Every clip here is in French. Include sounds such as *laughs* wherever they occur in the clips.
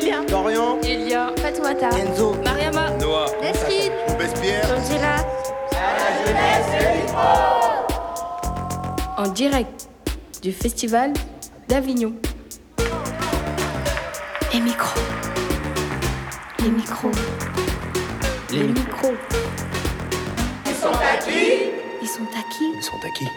Dorian, Elia, Fatoumata, Enzo, Mariama, Noah, Nesrine, Robespierre, Angela, en direct du Festival d'Avignon. les micros, les micros, les les micros. Ils sont à qui? Ils sont à qui? Ils sont à qui?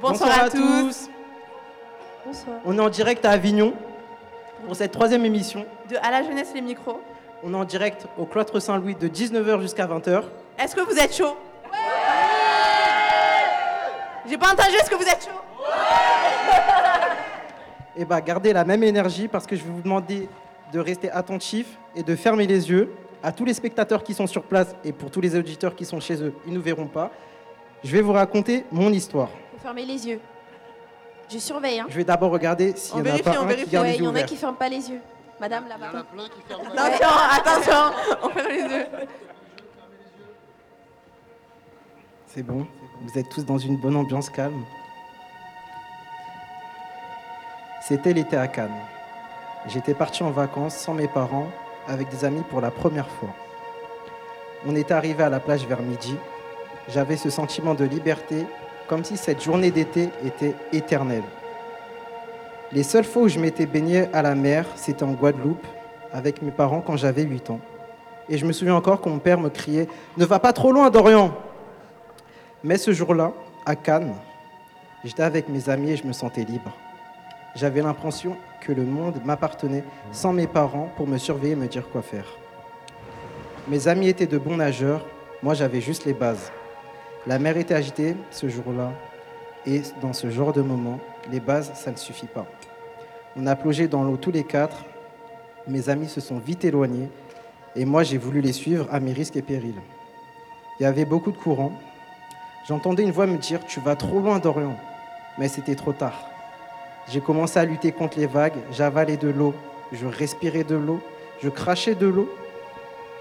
Bonsoir, à, tous. Bonsoir. On est en direct à Avignon pour cette troisième émission. De À la jeunesse, les micros. On est en direct au cloître Saint-Louis de 19h jusqu'à 20h. Est-ce que vous êtes chaud? J'ai pas entendu, est-ce que vous êtes chaud? Et bah gardez la même énergie parce que je vais vous demander de rester attentif et de fermer les yeux. À tous les spectateurs qui sont sur place et pour tous les auditeurs qui sont chez eux, ils ne nous verront pas. Je vais vous raconter mon histoire. Faut fermer les yeux. Je surveille. Hein. Je vais d'abord regarder s'il en a vérifie, pas on un vérifie. qui garde Ouais, les il y en a qui ferment pas les yeux. Madame là-bas. Attention, attention, on ferme les yeux. C'est bon, vous êtes tous dans une bonne ambiance calme. C'était l'été à Cannes. J'étais parti en vacances sans mes parents, avec des amis pour la première fois. On était arrivé à la plage vers midi. J'avais ce sentiment de liberté, comme si cette journée d'été était éternelle. Les seules fois où je m'étais baigné à la mer, c'était en Guadeloupe, avec mes parents quand j'avais 8 ans. Et je me souviens encore quand mon père me criait Ne va pas trop loin, Dorian mais ce jour-là, à Cannes, j'étais avec mes amis et je me sentais libre. J'avais l'impression que le monde m'appartenait sans mes parents pour me surveiller et me dire quoi faire. Mes amis étaient de bons nageurs, moi j'avais juste les bases. La mer était agitée ce jour-là et dans ce genre de moment, les bases, ça ne suffit pas. On a plongé dans l'eau tous les quatre, mes amis se sont vite éloignés et moi j'ai voulu les suivre à mes risques et périls. Il y avait beaucoup de courant, J'entendais une voix me dire Tu vas trop loin, Dorian. Mais c'était trop tard. J'ai commencé à lutter contre les vagues, j'avalais de l'eau, je respirais de l'eau, je crachais de l'eau,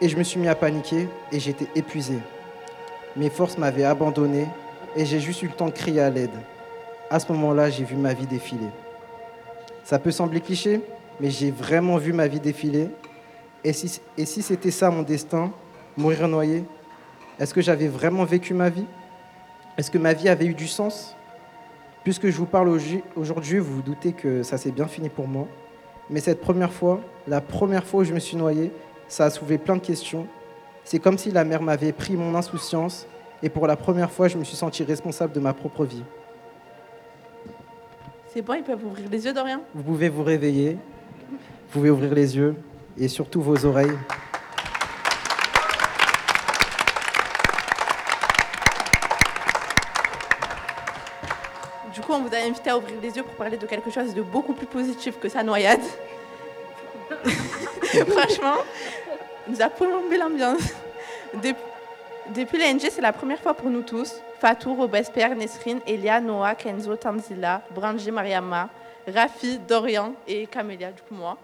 et je me suis mis à paniquer et j'étais épuisé. Mes forces m'avaient abandonné et j'ai juste eu le temps de crier à l'aide. À ce moment-là, j'ai vu ma vie défiler. Ça peut sembler cliché, mais j'ai vraiment vu ma vie défiler. Et si, c'était ça mon destin, mourir noyé, est-ce que j'avais vraiment vécu ma vie? Est-ce que ma vie avait eu du sens? Puisque je vous parle aujourd'hui, vous vous doutez que ça s'est bien fini pour moi. Mais cette première fois, la première fois où je me suis noyé, ça a soulevé plein de questions. C'est comme si la mer m'avait pris mon insouciance et pour la première fois, je me suis senti responsable de ma propre vie. C'est bon, ils peuvent ouvrir les yeux, Dorian? Vous pouvez vous réveiller, vous pouvez ouvrir les yeux et surtout vos oreilles. Du coup, on vous a invité à ouvrir les yeux pour parler de quelque chose de beaucoup plus positif que sa noyade. *laughs* Franchement, nous a plombé l'ambiance. Dep- Depuis l'ANG, c'est la première fois pour nous tous. Fatou, Robespierre, Nesrine, Elia, Noah, Kenzo, Tanzila, Branji, Mariama, Rafi, Dorian et Camélia, du coup moi,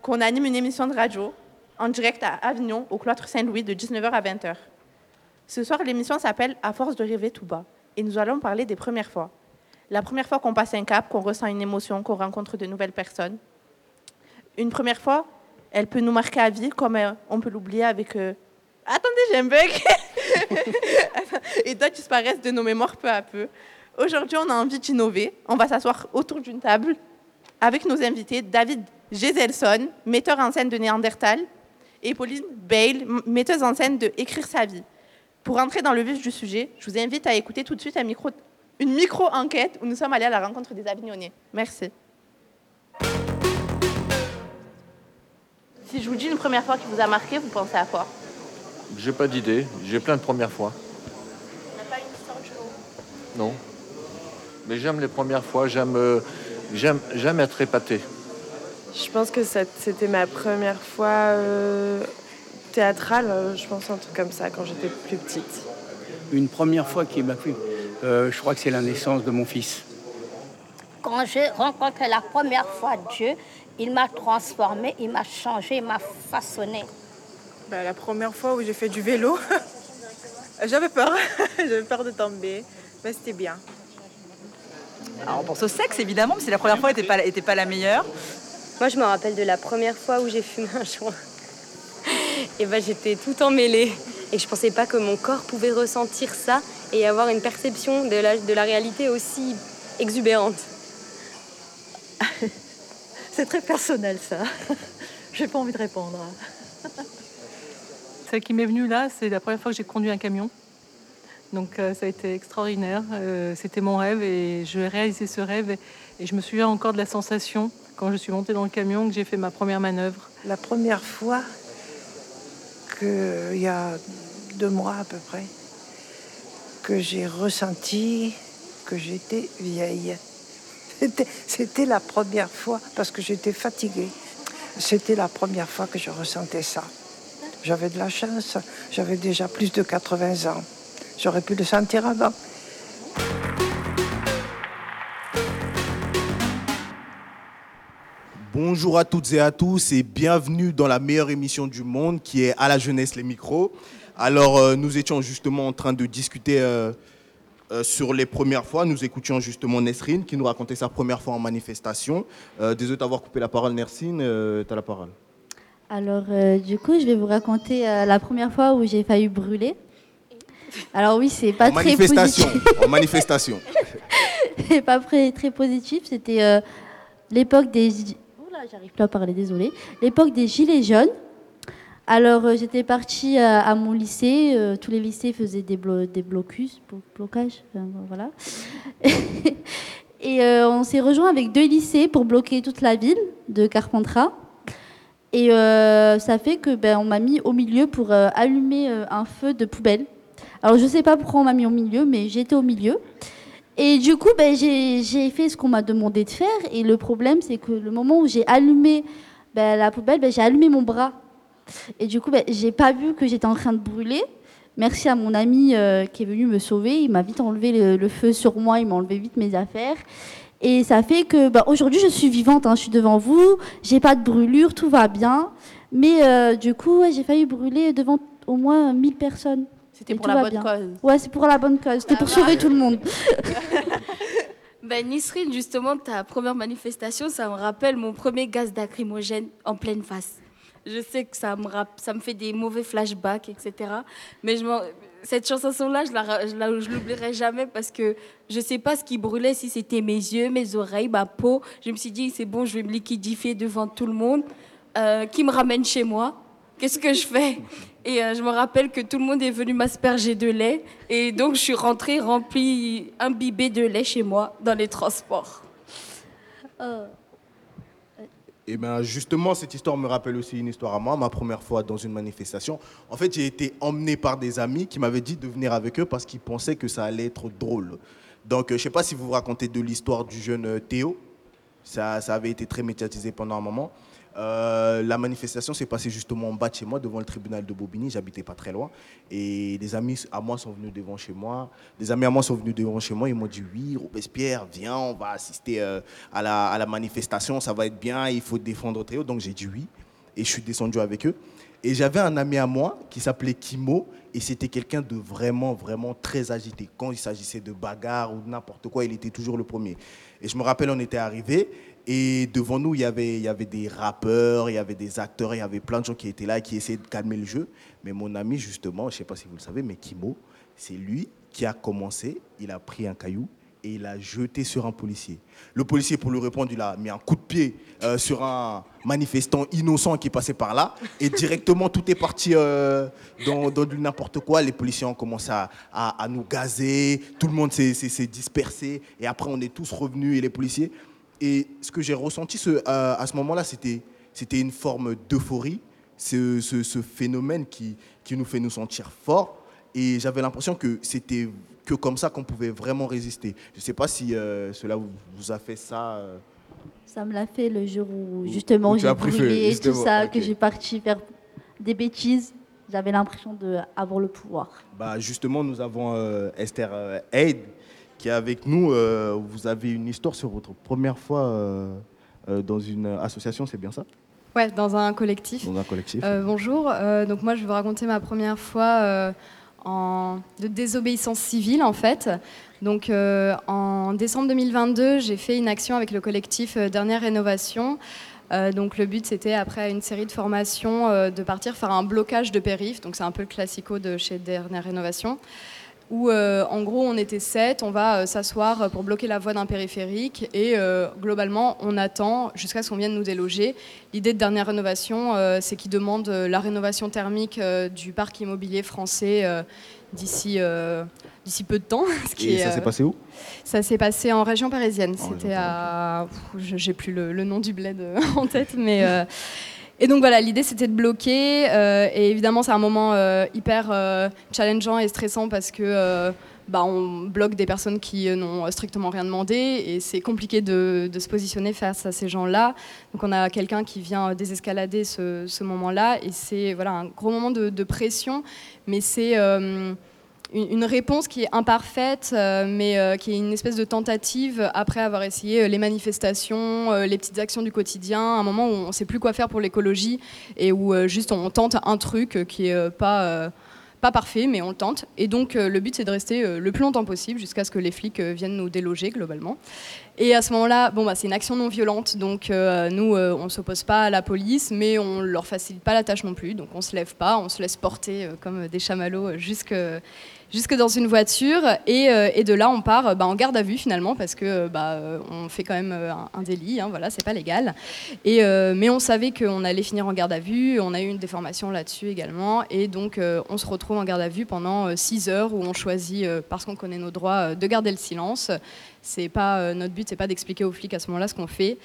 qu'on anime une émission de radio en direct à Avignon, au cloître Saint-Louis, de 19h à 20h. Ce soir, l'émission s'appelle À force de rêver tout bas. Et nous allons parler des premières fois. La première fois qu'on passe un cap, qu'on ressent une émotion, qu'on rencontre de nouvelles personnes. Une première fois, elle peut nous marquer à vie, comme euh, on peut l'oublier avec... Attendez, j'ai un bug Et d'autres disparaissent de nos mémoires peu à peu. Aujourd'hui, on a envie d'innover. On va s'asseoir autour d'une table avec nos invités, David Geselson, metteur en scène de Néandertal, et Pauline Bale, metteuse en scène de Écrire sa vie. Pour entrer dans le vif du sujet, je vous invite à écouter tout de suite une micro-enquête où nous sommes allés à la rencontre des Avignonnais. Merci. Si je vous dis une première fois qui vous a marqué, vous pensez à quoi? J'ai pas d'idée, j'ai plein de premières fois. pas une histoire du lot. Non. Mais j'aime les premières fois, j'aime euh, j'aime j'aime être épaté. Je pense que c'était ma première fois euh, théâtrale, euh, je pense un truc comme ça, quand j'étais plus petite. Une première fois qui m'a plu, euh, je crois que c'est la naissance de mon fils. Quand j'ai rencontré la première fois Dieu, il m'a transformé, il m'a changé, il m'a façonné. Bah, la première fois où j'ai fait du vélo, *laughs* j'avais peur, *laughs* j'avais peur de tomber, mais c'était bien. Alors on pense au sexe évidemment, mais si la première fois n'était pas, était pas la meilleure. Moi je me rappelle de la première fois où j'ai fumé un joint. *laughs* Et ben j'étais tout emmêlée. Et je pensais pas que mon corps pouvait ressentir ça et avoir une perception de la, de la réalité aussi exubérante. C'est très personnel ça. J'ai pas envie de répondre. Celle qui m'est venue là, c'est la première fois que j'ai conduit un camion. Donc euh, ça a été extraordinaire. Euh, c'était mon rêve et je vais réaliser ce rêve. Et, je me souviens encore de la sensation quand je suis montée dans le camion que j'ai fait ma première manœuvre. La première fois qu'il y a deux mois à peu près, que j'ai ressenti que j'étais vieille. C'était la première fois parce que j'étais fatiguée. C'était la première fois que je ressentais ça. J'avais de la chance, j'avais déjà plus de 80 ans. J'aurais pu le sentir avant. Bonjour à toutes et à tous et bienvenue dans la meilleure émission du monde qui est À la jeunesse les micros. Alors euh, nous étions justement en train de discuter euh, euh, sur les premières fois. Nous écoutions justement Nesrine qui nous racontait sa première fois en manifestation. désolé d'avoir coupé la parole Nesrine, tu as la parole. Alors, euh, du coup, je vais vous raconter euh, la première fois où j'ai failli brûler. Alors oui, c'est pas très manifestation, positif. En manifestation. *laughs* c'est pas très, très positif. C'était euh, l'époque des... Là, j'arrive pas à parler, désolé. L'époque des gilets jaunes. Alors, j'étais partie à mon lycée. tous les lycées faisaient des, des blocus, blocages, voilà. *laughs* Et on s'est rejoint avec deux lycées pour bloquer toute la ville de Carpentras. Et euh, ça fait que ben, on m'a mis au milieu pour euh, allumer euh, un feu de poubelle. Alors je sais pas pourquoi on m'a mis au milieu, mais j'étais au milieu. Et du coup, ben, j'ai fait ce qu'on m'a demandé de faire. Et le problème, c'est que le moment où j'ai allumé ben, la poubelle, ben, j'ai allumé mon bras. Et du coup, ben, j'ai pas vu que j'étais en train de brûler. Merci à mon ami qui est venu me sauver. Il m'a vite enlevé le, le, feu sur moi, il m'a enlevé vite mes affaires. Et ça fait que bah, aujourd'hui, je suis vivante, hein, je suis devant vous, j'ai pas de brûlure, tout va bien. Mais euh, du coup, j'ai failli brûler devant au moins 1000 personnes. C'était pour la bonne cause. Ouais, c'est pour la bonne cause. C'était pour sauver tout le monde. *laughs* ben, Nisrine, justement, ta première manifestation, ça me rappelle mon premier gaz lacrymogène en pleine face. Je sais que ça me, ça me fait des mauvais flashbacks, etc. Mais je cette chanson-là, je l'oublierai jamais parce que je sais pas ce qui brûlait, si c'était mes yeux, mes oreilles, ma peau. Je me suis dit, c'est bon, je vais me liquidifier devant tout le monde. Euh, qui me ramène chez moi Qu'est-ce que je fais? Et euh, je me rappelle que tout le monde est venu m'asperger de lait. Et donc, je suis rentrée remplie, imbibée de lait chez moi dans les transports. Oh. Et bien justement, cette histoire me rappelle aussi une histoire à moi, ma première fois dans une manifestation. En fait, j'ai été emmené par des amis qui m'avaient dit de venir avec eux parce qu'ils pensaient que ça allait être drôle. Donc, euh, je ne sais pas si vous vous racontez de l'histoire du jeune euh, Théo. Ça, ça avait été très médiatisé pendant un moment. Euh, la manifestation s'est passée justement en bas de chez moi, devant le tribunal de Bobigny. J'habitais pas très loin. Et des amis à moi sont venus devant chez moi. Des amis à moi sont venus devant chez moi. Ils m'ont dit Oui, Robespierre, viens, on va assister euh, à, la, manifestation, ça va être bien, il faut défendre Théo. Donc j'ai dit oui. Et je suis descendu avec eux. Et j'avais un ami à moi qui s'appelait Kimo. Et c'était quelqu'un de vraiment, vraiment très agité. Quand il s'agissait de bagarre ou n'importe quoi, il était toujours le premier. Et je me rappelle, on était arrivés. Et devant nous, il y, avait, il y avait des rappeurs, il y avait des acteurs, il y avait plein de gens qui étaient là et qui essayaient de calmer le jeu. Mais mon ami, justement, je ne sais pas si vous le savez, mais Kimo, c'est lui qui a commencé. Il a pris un caillou et il a jeté sur un policier. Le policier, pour lui répondre, il a mis un coup de pied euh, sur un manifestant innocent qui passait par là. Et directement, tout est parti euh, dans, du n'importe quoi. Les policiers ont commencé à, à nous gazer. Tout le monde s'est dispersé. Et après, on est tous revenus. Et les policiers, et ce que j'ai ressenti ce, à, ce moment-là, c'était, c'était une forme d'euphorie, ce, ce, phénomène qui, qui nous fait nous sentir forts. Et j'avais l'impression que c'était que comme ça qu'on pouvait vraiment résister. Je ne sais pas si euh, cela vous, a fait ça euh, Ça me l'a fait le jour où justement Où j'ai brûlé et tout justement, ça, que j'ai parti faire des bêtises. J'avais l'impression d'avoir le pouvoir. Bah, justement, nous avons euh, Esther Aide qui est avec nous. Euh, vous avez une histoire sur votre première fois euh, euh, dans une association, c'est bien ça? Ouais, dans un collectif. Dans un collectif. Bonjour, donc moi je vais vous raconter ma première fois en... de désobéissance civile en fait. Donc en décembre 2022, j'ai fait une action avec le collectif Dernière Rénovation. Donc le but c'était après une série de formations de partir faire un blocage de périph. Donc c'est un peu le classico de chez Dernière Rénovation où euh, en gros on était sept, on va euh, s'asseoir pour bloquer la voie d'un périphérique et euh, globalement on attend jusqu'à ce qu'on vienne nous déloger. L'idée de dernière rénovation, euh, c'est qu'ils demandent euh, la rénovation thermique euh, du parc immobilier français euh, d'ici euh, d'ici peu de temps. *laughs* ce qui Et est, ça s'est euh, passé où? ça s'est passé en région parisienne. C'était à. J'ai plus le, le nom du bled euh, *laughs* en tête, mais. Et donc voilà, l'idée c'était de bloquer. euh, et évidemment, c'est un moment euh, hyper euh, challengeant et stressant parce que. bah, on bloque des personnes qui n'ont strictement rien demandé et c'est compliqué de, se positionner face à ces gens-là. Donc on a quelqu'un qui vient désescalader ce, ce moment-là et c'est voilà, un gros moment de, de pression, mais c'est une, réponse qui est imparfaite, euh, mais euh, qui est une espèce de tentative après avoir essayé euh, les manifestations, les petites actions du quotidien, un moment où on ne sait plus quoi faire pour l'écologie et où juste on tente un truc qui est pas pas parfait, mais on le tente. Et donc le but c'est de rester le plus longtemps possible jusqu'à ce que les flics viennent nous déloger globalement. Et à ce moment-là, bon, bah, c'est une action non violente, donc nous, on ne s'oppose pas à la police, mais on ne leur facilite pas la tâche non plus. Donc on ne se lève pas, on se laisse porter comme des chamallows jusque, jusque dans une voiture. Et, euh, de là, on part euh, bah, en garde à vue finalement, parce que euh, bah, on fait quand même un, délit, hein, voilà, c'est pas légal. Mais on savait qu'on allait finir en garde à vue, on a eu une déformation là-dessus également. Et donc on se retrouve en garde à vue pendant 6 heures où on choisit, parce qu'on connaît nos droits, de garder le silence. C'est pas notre but, c'est pas d'expliquer aux flics à ce moment-là ce qu'on fait.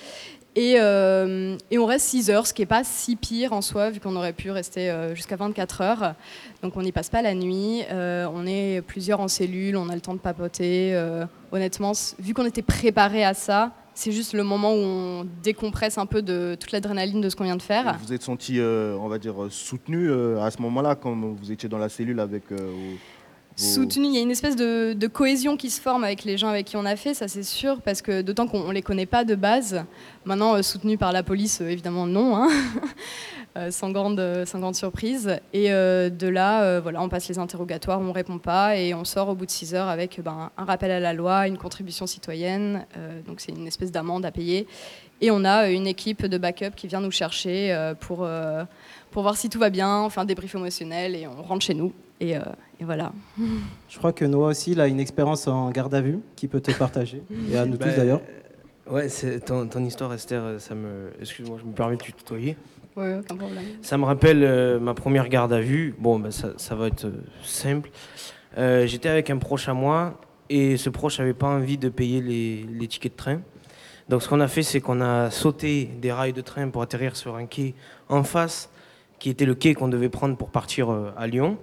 Et, euh, et on reste 6 heures, ce qui est pas si pire en soi, vu qu'on aurait pu rester euh, jusqu'à 24 heures. Donc on n'y passe pas la nuit. euh, on est plusieurs en cellule, on a le temps de papoter. honnêtement, vu qu'on était préparé à ça, c'est juste le moment où on décompresse un peu de toute l'adrénaline de ce qu'on vient de faire. Vous êtes senti, on va dire, soutenu à ce moment-là, quand vous étiez dans la cellule avec soutenu. Il y a une espèce de, cohésion qui se forme avec les gens avec qui on a fait, ça c'est sûr, parce que d'autant qu'on ne les connaît pas de base. Maintenant, euh, soutenu par la police, euh, évidemment non, hein. *laughs* Euh, sans, grande, euh, sans grande surprise. Et de là, voilà, on passe les interrogatoires, on répond pas, et on sort au bout de 6 heures avec ben, un rappel à la loi, une contribution citoyenne, donc c'est une espèce d'amende à payer. Et on a une équipe de backup qui vient nous chercher pour, pour voir si tout va bien, on fait un débrief émotionnel, et on rentre chez nous. Et, euh, et voilà. *laughs* Je crois que Noah aussi, il a une expérience en garde à vue qui peut te partager. Et à nous Bah, tous d'ailleurs. Ouais, c'est ton, ton histoire, Esther, euh, ça me. Excuse-moi, je me permets de te tutoyer. Ouais, aucun problème. Ça me rappelle euh, ma première garde à vue. Bon, bah, ça, ça va être euh, simple. Euh, J'étais avec un proche à moi et ce proche n'avait pas envie de payer les, les tickets de train. Donc ce qu'on a fait, c'est qu'on a sauté des rails de train pour atterrir sur un quai en face, qui était le quai qu'on devait prendre pour partir euh, à Lyon.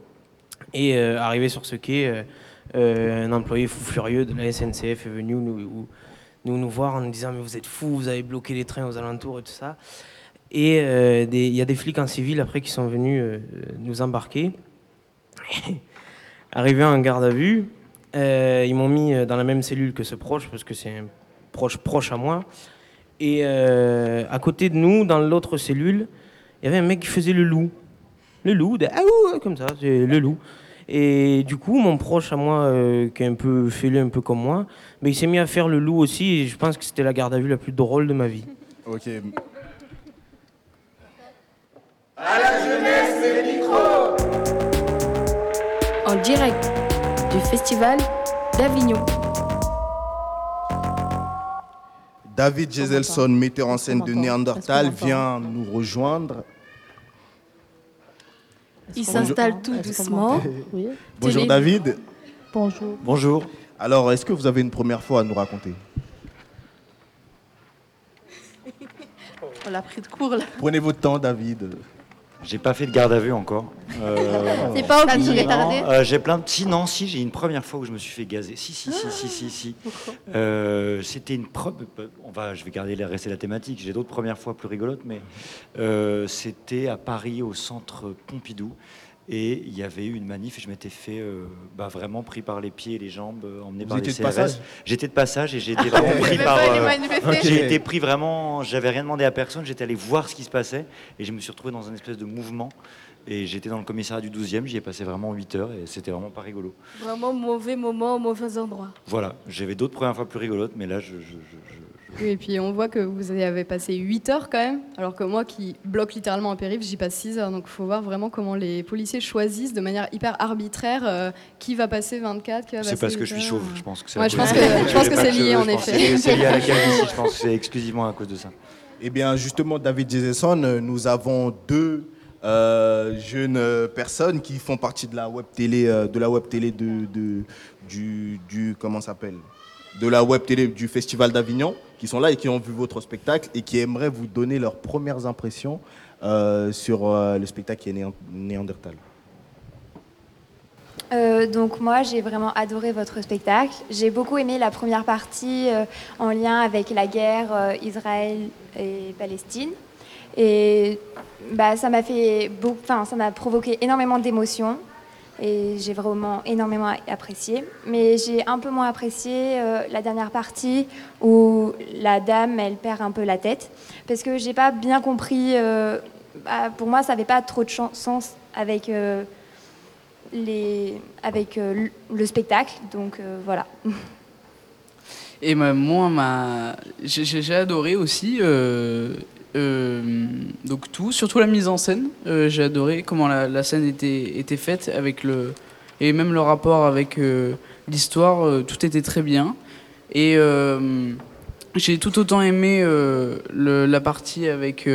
Et euh, arrivé sur ce quai, euh, euh, un employé fou furieux de la SNCF est venu nous, nous, voir en nous disant Mais vous êtes fous, vous avez bloqué les trains aux alentours et tout ça. Et il y a des flics en civil après qui sont venus nous embarquer. *laughs* Arrivé en garde à vue, ils m'ont mis dans la même cellule que ce proche, parce que c'est un proche proche à moi. Et à côté de nous, dans l'autre cellule, il y avait un mec qui faisait le loup. Le loup, ah ouh, comme ça, c'est le loup. Et du coup, mon proche à moi, euh, qui est un peu fêlé, un peu comme moi, mais il s'est mis à faire le loup aussi, et je pense que c'était la garde à vue la plus drôle de ma vie. Ok. À la jeunesse, le micro En direct du Festival d'Avignon. David Geselson, metteur en scène de Néandertal, vient nous rejoindre. Il s'installe tout doucement. Bonjour David. Bonjour. Bonjour. Alors, est-ce que vous avez une première fois à nous raconter? *laughs* On l'a pris de court là. Prenez votre temps, David. J'ai pas fait de garde à vue encore. Euh, C'est pas obligé. non, Tardé euh, j'ai plein de. Si, non, si, j'ai une première fois où je me suis fait gazer. Si, si, si, si, si, si. Euh, C'était une. On va, je vais garder rester la thématique. J'ai d'autres premières fois plus rigolotes, mais euh, c'était à Paris, au centre Pompidou. Et il y avait eu une manif et je m'étais fait euh, bah, vraiment pris par les pieds et les jambes, euh, emmené Vous par les CRS. passage J'étais de passage et j'ai été Ah, vraiment *laughs* pris par. euh, J'ai été pris vraiment. J'avais rien demandé à personne. J'étais allé voir ce qui se passait et je me suis retrouvé dans un espèce de mouvement. Et j'étais dans le commissariat du 12e. J'y ai passé vraiment 8 heures et c'était vraiment pas rigolo. Vraiment mauvais moment, mauvais endroit. Voilà. J'avais d'autres premières fois plus rigolotes, mais là, je. je- je- je- Oui, et puis on voit que vous avez passé 8 heures quand même, alors que moi qui bloque littéralement un périph', j'y passe 6 heures. Donc il faut voir vraiment comment les policiers choisissent de manière hyper arbitraire euh, qui va passer 24, qui va passer C'est parce que 8 je suis chauve. Je pense que c'est. Ouais, je pense que, je pense que J'ai pas c'est lié en effet. c'est lié à la *laughs* calvitie. Je pense que c'est exclusivement à cause de ça. Eh bien, justement, David Jason, euh, nous avons deux euh, jeunes euh, personnes qui font partie de la web télé, euh, de la web télé de, du, comment s'appelle, de la web télé du Festival d'Avignon, qui sont là et qui ont vu votre spectacle et qui aimeraient vous donner leurs premières impressions sur le spectacle qui est Néan- Néandertal. Donc moi j'ai vraiment adoré votre spectacle. J'ai beaucoup aimé la première partie en lien avec la guerre Israël et Palestine. Et bah, ça m'a fait beau- ça m'a provoqué énormément d'émotions et j'ai vraiment énormément apprécié. Mais j'ai un peu moins apprécié euh, la dernière partie où la dame elle perd un peu la tête parce que j'ai pas bien compris. euh, bah, pour moi ça n'avait pas trop de sens avec euh, les, avec le spectacle. Donc voilà. Et moi, ma... j'ai adoré aussi euh, donc tout, surtout la mise en scène. Euh, j'ai adoré comment la, scène était, faite avec le et même le rapport avec euh, l'histoire. tout était très bien. Et j'ai tout autant aimé la partie avec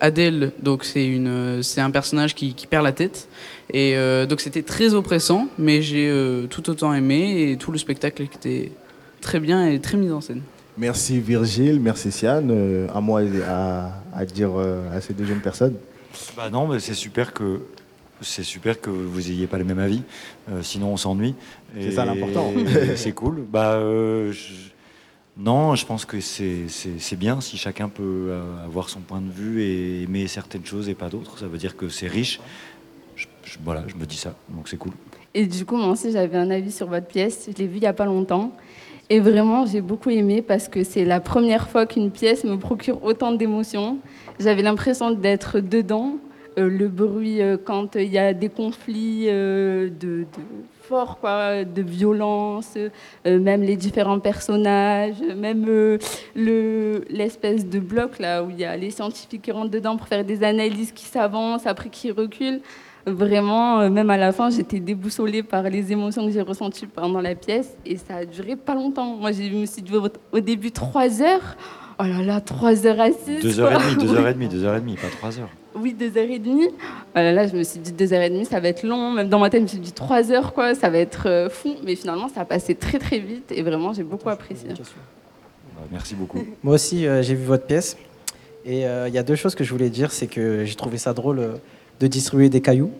Adèle. Donc c'est une, c'est un personnage qui, qui perd la tête. Et donc c'était très oppressant, mais j'ai tout autant aimé et tout le spectacle était très bien et très mis en scène. Merci Virgile, merci Siane. Euh, à moi à, à dire euh, à ces deux jeunes personnes. Bah non, mais c'est super que c'est super que vous ayez pas le même avis. Euh, sinon, on s'ennuie. C'est ça, l'important. *laughs* c'est cool. Bah euh, je- non, je pense que c'est bien si chacun peut avoir son point de vue et aimer certaines choses et pas d'autres. Ça veut dire que c'est riche. Je- je- voilà, je me dis ça, donc c'est cool. Et du coup, moi aussi, j'avais un avis sur votre pièce. Je l'ai vue il n'y a pas longtemps. Et vraiment, j'ai beaucoup aimé parce que c'est la première fois qu'une pièce me procure autant d'émotions. J'avais l'impression d'être dedans. Euh, le bruit, euh, quand il y a des conflits euh, de, forts, quoi, de violence, même les différents personnages, même le- l'espèce de bloc là où il y a les scientifiques qui rentrent dedans pour faire des analyses qui s'avancent, après qui reculent. Vraiment, euh, même à la fin, j'étais déboussolée par les émotions que j'ai ressenties pendant la pièce et ça a duré pas longtemps. Moi, je me suis dit au- début trois heures. Oh là là, trois heures assises. Deux heures et demie, deux heures et demie, *laughs* deux heures et demie, pas trois heures. Oui, deux heures et demie. Oh là là, je me suis dit deux heures et demie, ça va être long. Même dans ma tête, je me suis dit trois heures, quoi, ça va être euh, fou. Mais finalement, ça a passé très très vite et vraiment, j'ai beaucoup apprécié. Bah, merci beaucoup. *laughs* Moi aussi, euh, j'ai vu votre pièce. Et euh, il y a deux choses que je voulais dire. C'est que j'ai trouvé ça drôle euh, de distribuer des cailloux.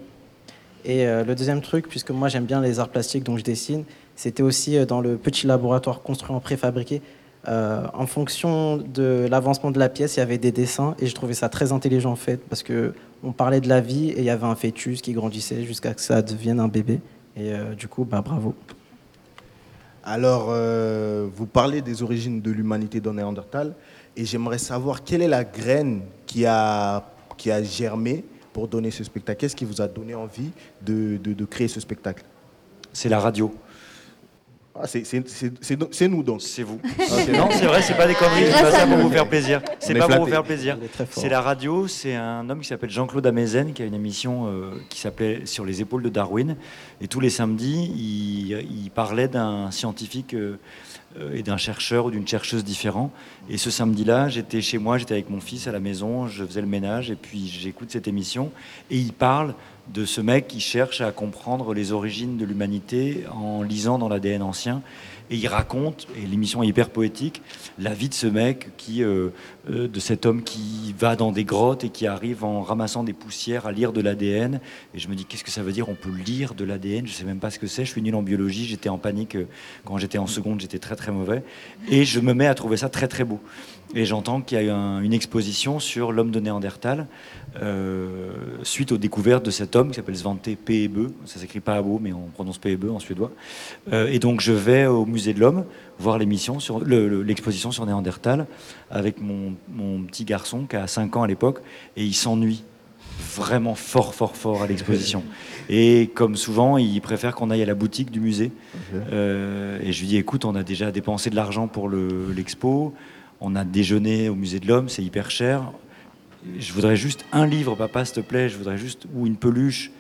Et euh, le deuxième truc, puisque moi j'aime bien les arts plastiques, donc je dessine, c'était aussi euh, dans le petit laboratoire construit en préfabriqué. Euh, en fonction de l'avancement de la pièce, il y avait des dessins et je trouvais ça très intelligent en fait parce que on parlait de la vie et il y avait un fœtus qui grandissait jusqu'à que ça devienne un bébé. Et du coup, bah bravo. Alors, vous parlez des origines de l'humanité dans Néandertal, et j'aimerais savoir quelle est la graine qui a, qui a germé pour donner ce spectacle? Qu'est-ce qui vous a donné envie de, de- de créer ce spectacle? C'est la radio. Ah, c'est- c'est c'est- c'est no- c'est nous donc. C'est vous. non, c'est vrai, c'est pas des conneries, je dis pas ça pour vous faire plaisir. C'est pas pour vous faire plaisir. C'est la radio, c'est un homme qui s'appelle Jean-Claude Amezen qui a une émission euh, qui s'appelait Sur les épaules de Darwin. Et tous les samedis, il, il parlait d'un scientifique euh, et d'un chercheur ou d'une chercheuse différent. Et ce samedi-là, j'étais chez moi, j'étais avec mon fils à la maison, je faisais le ménage et puis j'écoute cette émission. Et il parle de ce mec qui cherche à comprendre les origines de l'humanité en lisant dans l'ADN ancien. Et il raconte, et l'émission est hyper poétique, la vie de ce mec, qui, euh, euh, de cet homme qui va dans des grottes et qui arrive en ramassant des poussières à lire de l'ADN. Et je me dis, qu'est-ce que ça veut dire? On peut lire de l'ADN Je sais même pas ce que c'est. Je suis nul en biologie. J'étais en panique euh, quand j'étais en seconde. J'étais très très mauvais. Et je me mets à trouver ça très très beau. Et j'entends qu'il y a eu un- une exposition sur l'homme de Néandertal euh, suite aux découvertes de cet homme qui s'appelle Svante Paabo. Ça s'écrit pas Abo, mais on prononce Paabo en suédois. Euh, et donc je vais au musée de l'homme voir l'émission sur le- le- l'exposition sur Néandertal avec mon, mon petit garçon qui a 5 ans à l'époque et il s'ennuie vraiment fort fort fort à l'exposition. *laughs* Et comme souvent, il préfère qu'on aille à la boutique du musée. Euh, et je lui dis, écoute, on a déjà dépensé de l'argent pour le- l'expo, on a déjeuné au musée de l'homme, c'est hyper cher. Je voudrais juste un livre, papa, s'il te plaît, je voudrais juste, ou une peluche.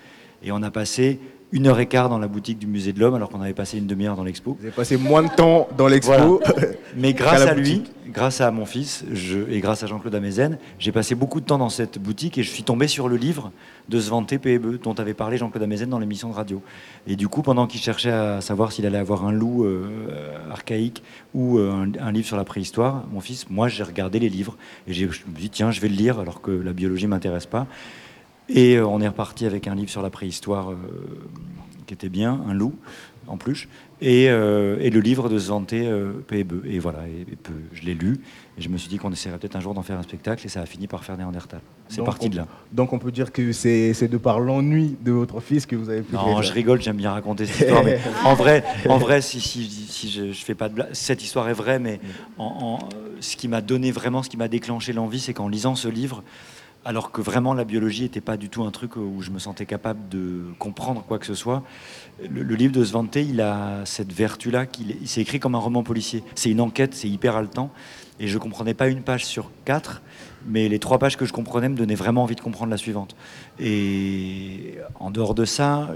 Et on a passé une heure et quart dans la boutique du musée de l'homme alors qu'on avait passé une demi-heure dans l'expo. Vous avez passé moins de temps dans l'expo. *laughs* Mais grâce à lui, grâce à mon fils je, et grâce à Jean-Claude Amezen, j'ai passé beaucoup de temps dans cette boutique et je suis tombé sur le livre de Svante Paebe dont avait parlé Jean-Claude Amezen dans l'émission de radio. Et du coup, pendant qu'il cherchait à savoir s'il allait avoir un loup euh, archaïque ou euh, un, un livre sur la préhistoire, mon fils, moi, j'ai regardé les livres et j'ai- je me suis dit, tiens, je vais le lire alors que la biologie m'intéresse pas. Et euh, on est reparti avec un livre sur la préhistoire euh, qui était bien, un loup en plus, et, euh, et le livre de Svante euh, Paebe. Et voilà, et, et peu- je l'ai lu, et je me suis dit qu'on essaierait peut-être un jour d'en faire un spectacle, et ça a fini par faire Néandertal. C'est parti on- de là. Donc on peut dire que c'est de par l'ennui de votre fils que vous avez pu Non, je rigole, j'aime bien raconter cette histoire, mais *laughs* en vrai, en vrai, si, si, si je, je fais pas de blague, cette histoire est vraie, mais en, en- ce qui m'a donné vraiment, ce qui m'a déclenché l'envie, c'est qu'en lisant ce livre, alors que vraiment la biologie n'était pas du tout un truc où je me sentais capable de comprendre quoi que ce soit, le, livre de Svante, il a cette vertu-là, qu'il il s'est écrit comme un roman policier. C'est une enquête, c'est hyper haletant, et je comprenais pas une page sur quatre, mais les trois pages que je comprenais me donnaient vraiment envie de comprendre la suivante. Et en dehors de ça,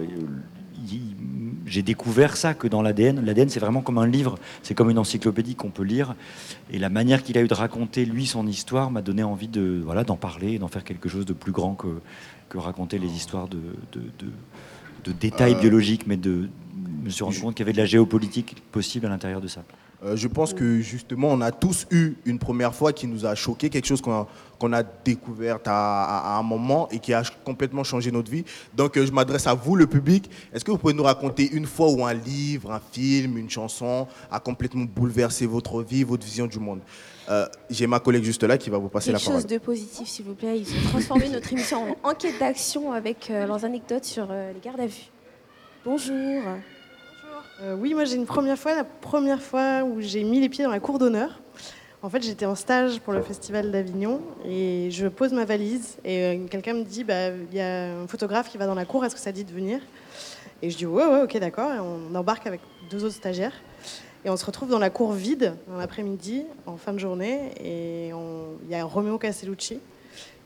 j'ai découvert ça que dans l'ADN. L'ADN, c'est vraiment comme un livre, c'est comme une encyclopédie qu'on peut lire. Et la manière qu'il a eu de raconter, lui, son histoire, m'a donné envie de voilà d'en parler, et d'en faire quelque chose de plus grand que, que raconter les histoires de, de, de- de détails Euh, biologiques, mais de, je me suis rendu compte qu'il y avait de la géopolitique possible à l'intérieur de ça. Euh, je pense que justement, on a tous eu une première fois qui nous a choqué, quelque chose qu'on a, qu'on a découvert à, à- à un moment et qui a complètement changé notre vie. Donc, euh, je m'adresse à vous, le public. Est-ce que vous pouvez nous raconter une fois où un livre, un film, une chanson a complètement bouleversé votre vie, votre vision du monde? Euh, J'ai ma collègue juste là qui va vous passer Quelque la parole. chose de positif, s'il vous plaît. Ils ont transformé notre émission en enquête d'action avec leurs anecdotes sur les gardes à vue. Bonjour. Euh, oui, moi j'ai une première fois, la première fois où j'ai mis les pieds dans la cour d'honneur. En fait, j'étais en stage pour le festival d'Avignon et je pose ma valise et euh, quelqu'un me dit bah, il y a un photographe qui va dans la cour, est-ce que ça dit de venir? Et je dis ouais, ouais, ok, d'accord. Et on embarque avec deux autres stagiaires et on se retrouve dans la cour vide dans l'après-midi, en fin de journée, et il y a Romeo Castellucci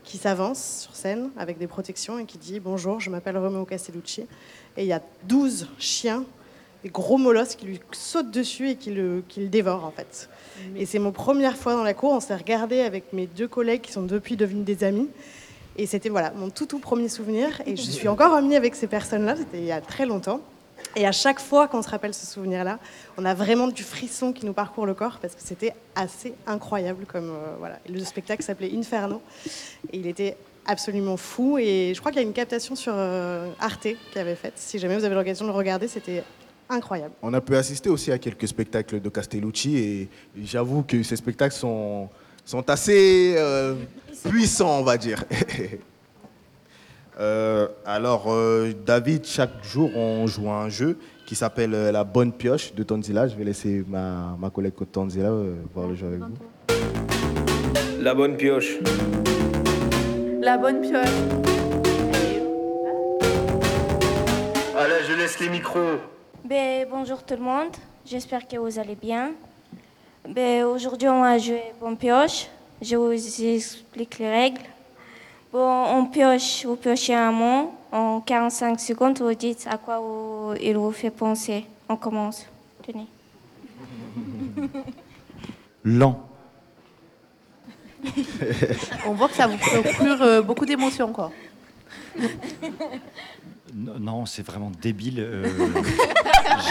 qui s'avance sur scène avec des protections et qui dit Bonjour, je m'appelle Romeo Castellucci. Et il y a 12 chiens, des gros molosses qui lui sautent dessus et qui le, qui le dévorent en fait. Et c'est mon première fois dans la cour, on s'est regardé avec mes deux collègues qui sont depuis devenus des amis. Et c'était voilà, mon tout tout premier souvenir. Et je suis encore amie avec ces personnes-là, c'était il y a très longtemps. Et à chaque fois qu'on se rappelle ce souvenir-là, on a vraiment du frisson qui nous parcourt le corps parce que c'était assez incroyable. Comme, euh, voilà. Le spectacle s'appelait Inferno et il était absolument fou. Et je crois qu'il y a une captation sur euh, Arte qui avait faite. Si jamais vous avez l'occasion de le regarder, c'était incroyable. On a pu assister aussi à quelques spectacles de Castellucci et j'avoue que ces spectacles sont, sont assez euh, puissants, on va dire. *laughs* Euh, alors, euh, David, chaque jour, on joue à un jeu qui s'appelle La Bonne Pioche de Tonzilla. Je vais laisser ma, ma collègue Tonzilla euh, voir le jeu avec vous. La bonne pioche. La bonne pioche. Allez, je laisse les micros. Ben, bonjour tout le monde, j'espère que vous allez bien. Ben, Aujourd'hui, on va jouer Bon Pioche. Je vous explique les règles. Bon, on pioche, vous piochez un mot. En 45 secondes, vous dites à quoi vous- il vous fait penser. On commence. Tenez. *laughs* Lent. On voit que ça vous procure euh, beaucoup d'émotions, quoi. Non, c'est vraiment débile. euh,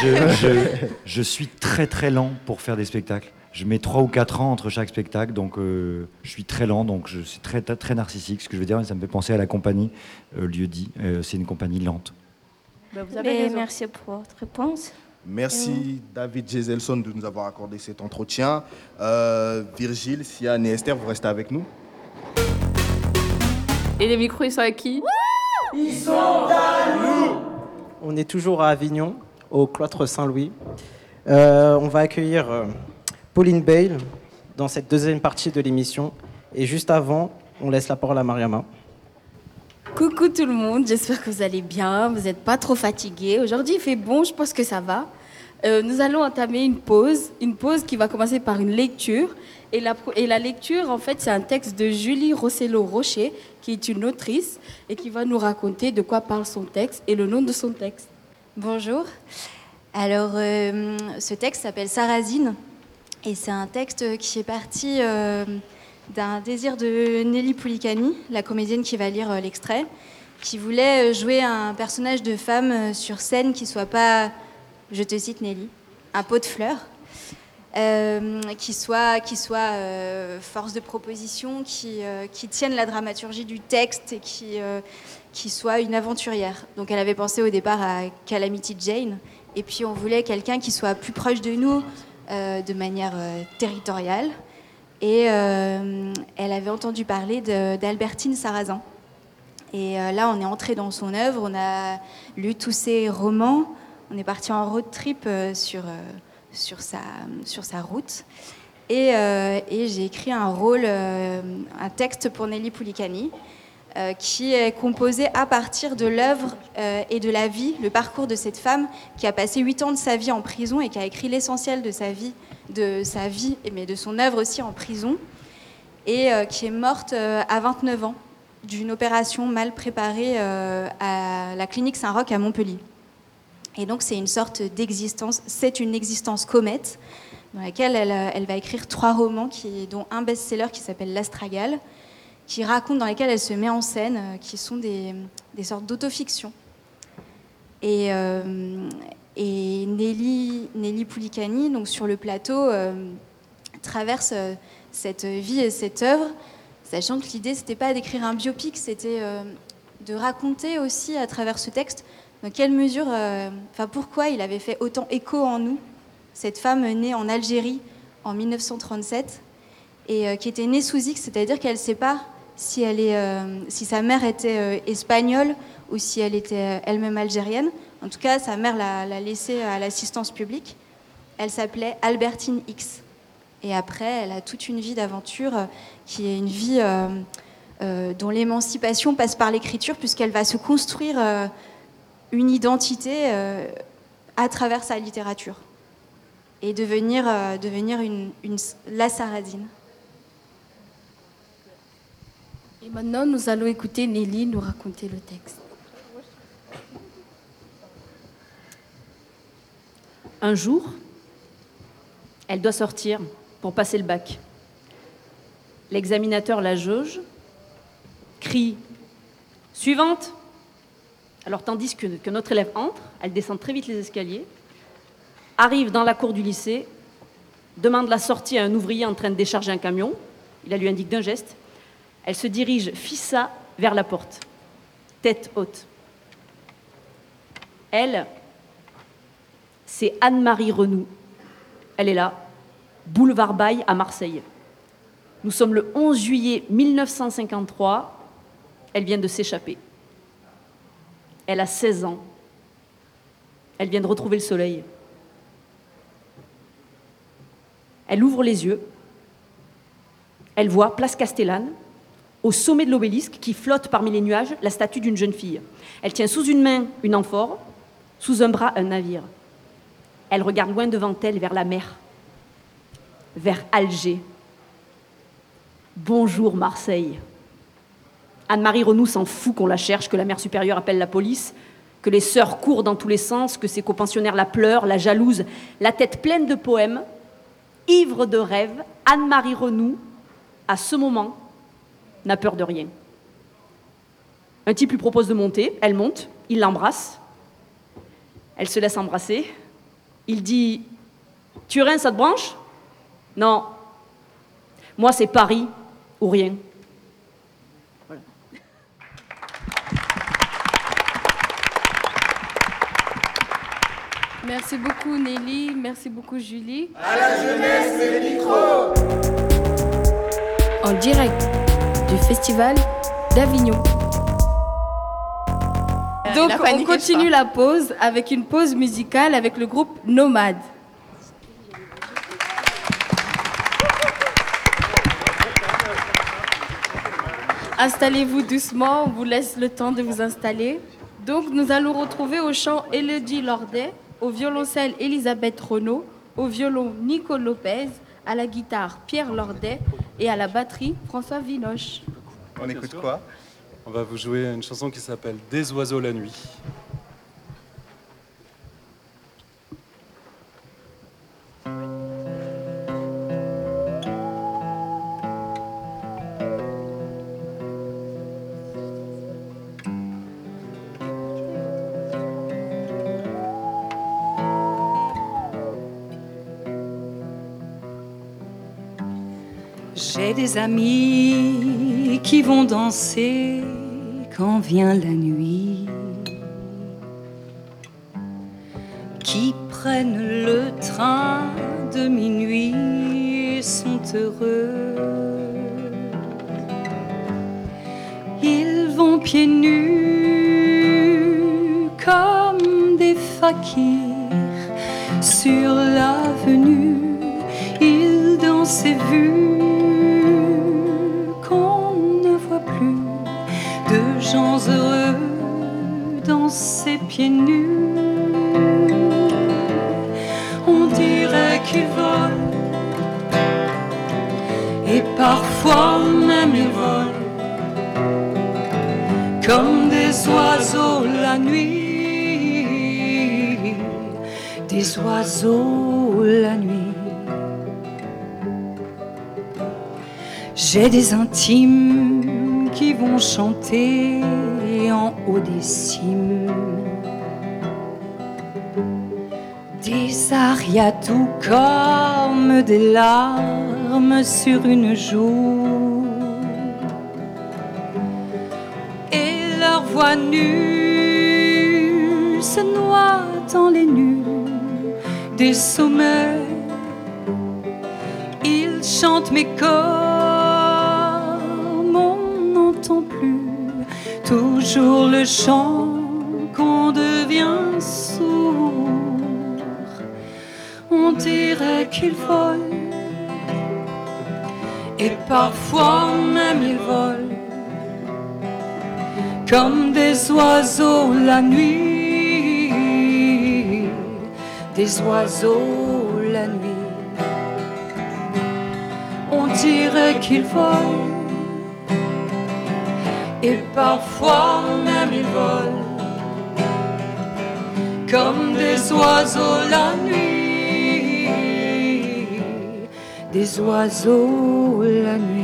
je, je- je suis très très lent pour faire des spectacles. je mets 3 ou 4 ans entre chaque spectacle, donc euh, je suis très lent, donc je suis très, très narcissique, ce que je veux dire, ça me fait penser à la compagnie euh, lieu dit, euh, c'est une compagnie lente. Bah, vous avez raison. Merci pour votre réponse. Merci David Geselson de nous avoir accordé cet entretien. Virgile, Sian et Esther, vous restez avec nous. Et les micros, ils sont à qui Ils sont à nous On est toujours à Avignon, au cloître Saint-Louis. on va accueillir Pauline Bale dans cette deuxième partie de l'émission. Et juste avant, on laisse la parole à Mariama. Coucou tout le monde, j'espère que vous allez bien, vous n'êtes pas trop fatigués. Aujourd'hui il fait bon, je pense que ça va. Euh, nous allons entamer une pause, une pause qui va commencer par une lecture. Et la, lecture, en fait, c'est un texte de Julie Rossello-Rocher, qui est une autrice, et qui va nous raconter de quoi parle son texte et le nom de son texte. Bonjour. Alors, euh, ce texte s'appelle Sarrazine. Et c'est un texte qui est parti euh, d'un désir de Nelly Poulicani, la comédienne qui va lire euh, l'extrait, qui voulait jouer un personnage de femme sur scène qui soit pas, je te cite Nelly, un pot de fleurs, qui soit, qui soit force de proposition, qui, qui tienne la dramaturgie du texte et qui, qui soit une aventurière. Donc elle avait pensé au départ à Calamity Jane, et puis on voulait quelqu'un qui soit plus proche de nous, euh, de manière euh, territoriale. Et euh, elle avait entendu parler d'Albertine Sarrazin. Et là, on est entré dans son œuvre, on a lu tous ses romans, on est parti en road trip sur, sur, sa, sur sa route. Et, et j'ai écrit un rôle, un texte pour Nelly Poulicani. Euh, qui est composé à partir de l'œuvre euh, et de la vie, le parcours de cette femme qui a passé huit ans de sa vie en prison et qui a écrit l'essentiel de sa vie, de sa vie, mais de son œuvre aussi en prison, et euh, qui est morte à 29 ans d'une opération mal préparée à la clinique Saint-Roch à Montpellier. Et donc c'est une sorte d'existence, c'est une existence comète dans laquelle elle, elle va écrire trois romans, dont un best-seller qui s'appelle L'Astragale, qui raconte, dans lesquelles elle se met en scène, euh, qui sont des, sortes d'autofiction. Et, euh, et Nelly, Nelly Poulicani, donc sur le plateau, euh, traverse cette vie et cette œuvre, sachant que l'idée, c'était pas d'écrire un biopic, c'était de raconter aussi à travers ce texte dans quelle mesure, enfin pourquoi il avait fait autant écho en nous, cette femme née en Algérie en 1937 et qui était née sous X, c'est-à-dire qu'elle ne sait pas si, elle est, euh, si sa mère était euh, espagnole ou si elle était euh, elle-même algérienne. En tout cas, sa mère l'a laissée à l'assistance publique. Elle s'appelait Albertine X. Et après, elle a toute une vie d'aventure qui est une vie dont l'émancipation passe par l'écriture, puisqu'elle va se construire une identité à travers sa littérature et devenir, devenir une, une, la Saradine. Et maintenant, nous allons écouter Nelly nous raconter le texte. Un jour, elle doit sortir pour passer le bac. L'examinateur la jauge, crie Suivante Alors, tandis que, notre élève entre, elle descend très vite les escaliers, arrive dans la cour du lycée, demande la sortie à un ouvrier en train de décharger un camion. Il la lui indique d'un geste elle se dirige fissa vers la porte, tête haute. Elle, c'est Anne-Marie Renou. Elle est là, boulevard Baye à Marseille. Nous sommes le 11 juillet 1953. Elle vient de s'échapper. Elle a 16 ans. Elle vient de retrouver le soleil. Elle ouvre les yeux. Elle voit Place Castellane, au sommet de l'obélisque qui flotte parmi les nuages la statue d'une jeune fille. Elle tient sous une main une amphore, sous un bras un navire. Elle regarde loin devant elle vers la mer, vers Alger. Bonjour Marseille. Anne-Marie Renou s'en fout qu'on la cherche, que la mère supérieure appelle la police, que les sœurs courent dans tous les sens, que ses copensionnaires la pleurent, la jalouse, la tête pleine de poèmes, ivre de rêves, Anne-Marie Renou, à ce moment, n'a peur de rien. Un type lui propose de monter, elle monte, il l'embrasse, elle se laisse embrasser, il dit Turin, ça te branche? Non. Moi, c'est Paris ou rien. Merci beaucoup Nelly, merci beaucoup Julie. À la jeunesse, les micros En direct du Festival d'Avignon. Donc on continue la pause avec une pause musicale avec le groupe Nomade. Installez-vous doucement, on vous laisse le temps de vous installer. Donc nous allons retrouver au chant Elodie Lordet, au violoncelle Elisabeth Renaud, au violon Nico Lopez, à la guitare Pierre Lordet et à la batterie François Vinoche. On écoute quoi? On va vous jouer une chanson qui s'appelle Des oiseaux la nuit. Des amis qui vont danser quand vient la nuit, qui prennent le train de minuit et sont heureux. Ils vont pieds nus comme des fakirs sur l'avenue. Ils dansent et danser pieds nus. On dirait qu'ils volent et parfois même ils volent comme des oiseaux la nuit, des oiseaux la nuit. J'ai des intimes qui vont chanter en haut des cimes. Des arias tout comme des larmes sur une joue. Et leur voix nue se noie dans les nues des sommets. Ils chantent mais comme le chant qu'on devient sourd. On dirait qu'ils volent et parfois même ils volent comme des oiseaux la nuit, des oiseaux la nuit. On dirait qu'ils volent et parfois même ils volent comme des oiseaux la nuit, des oiseaux la nuit.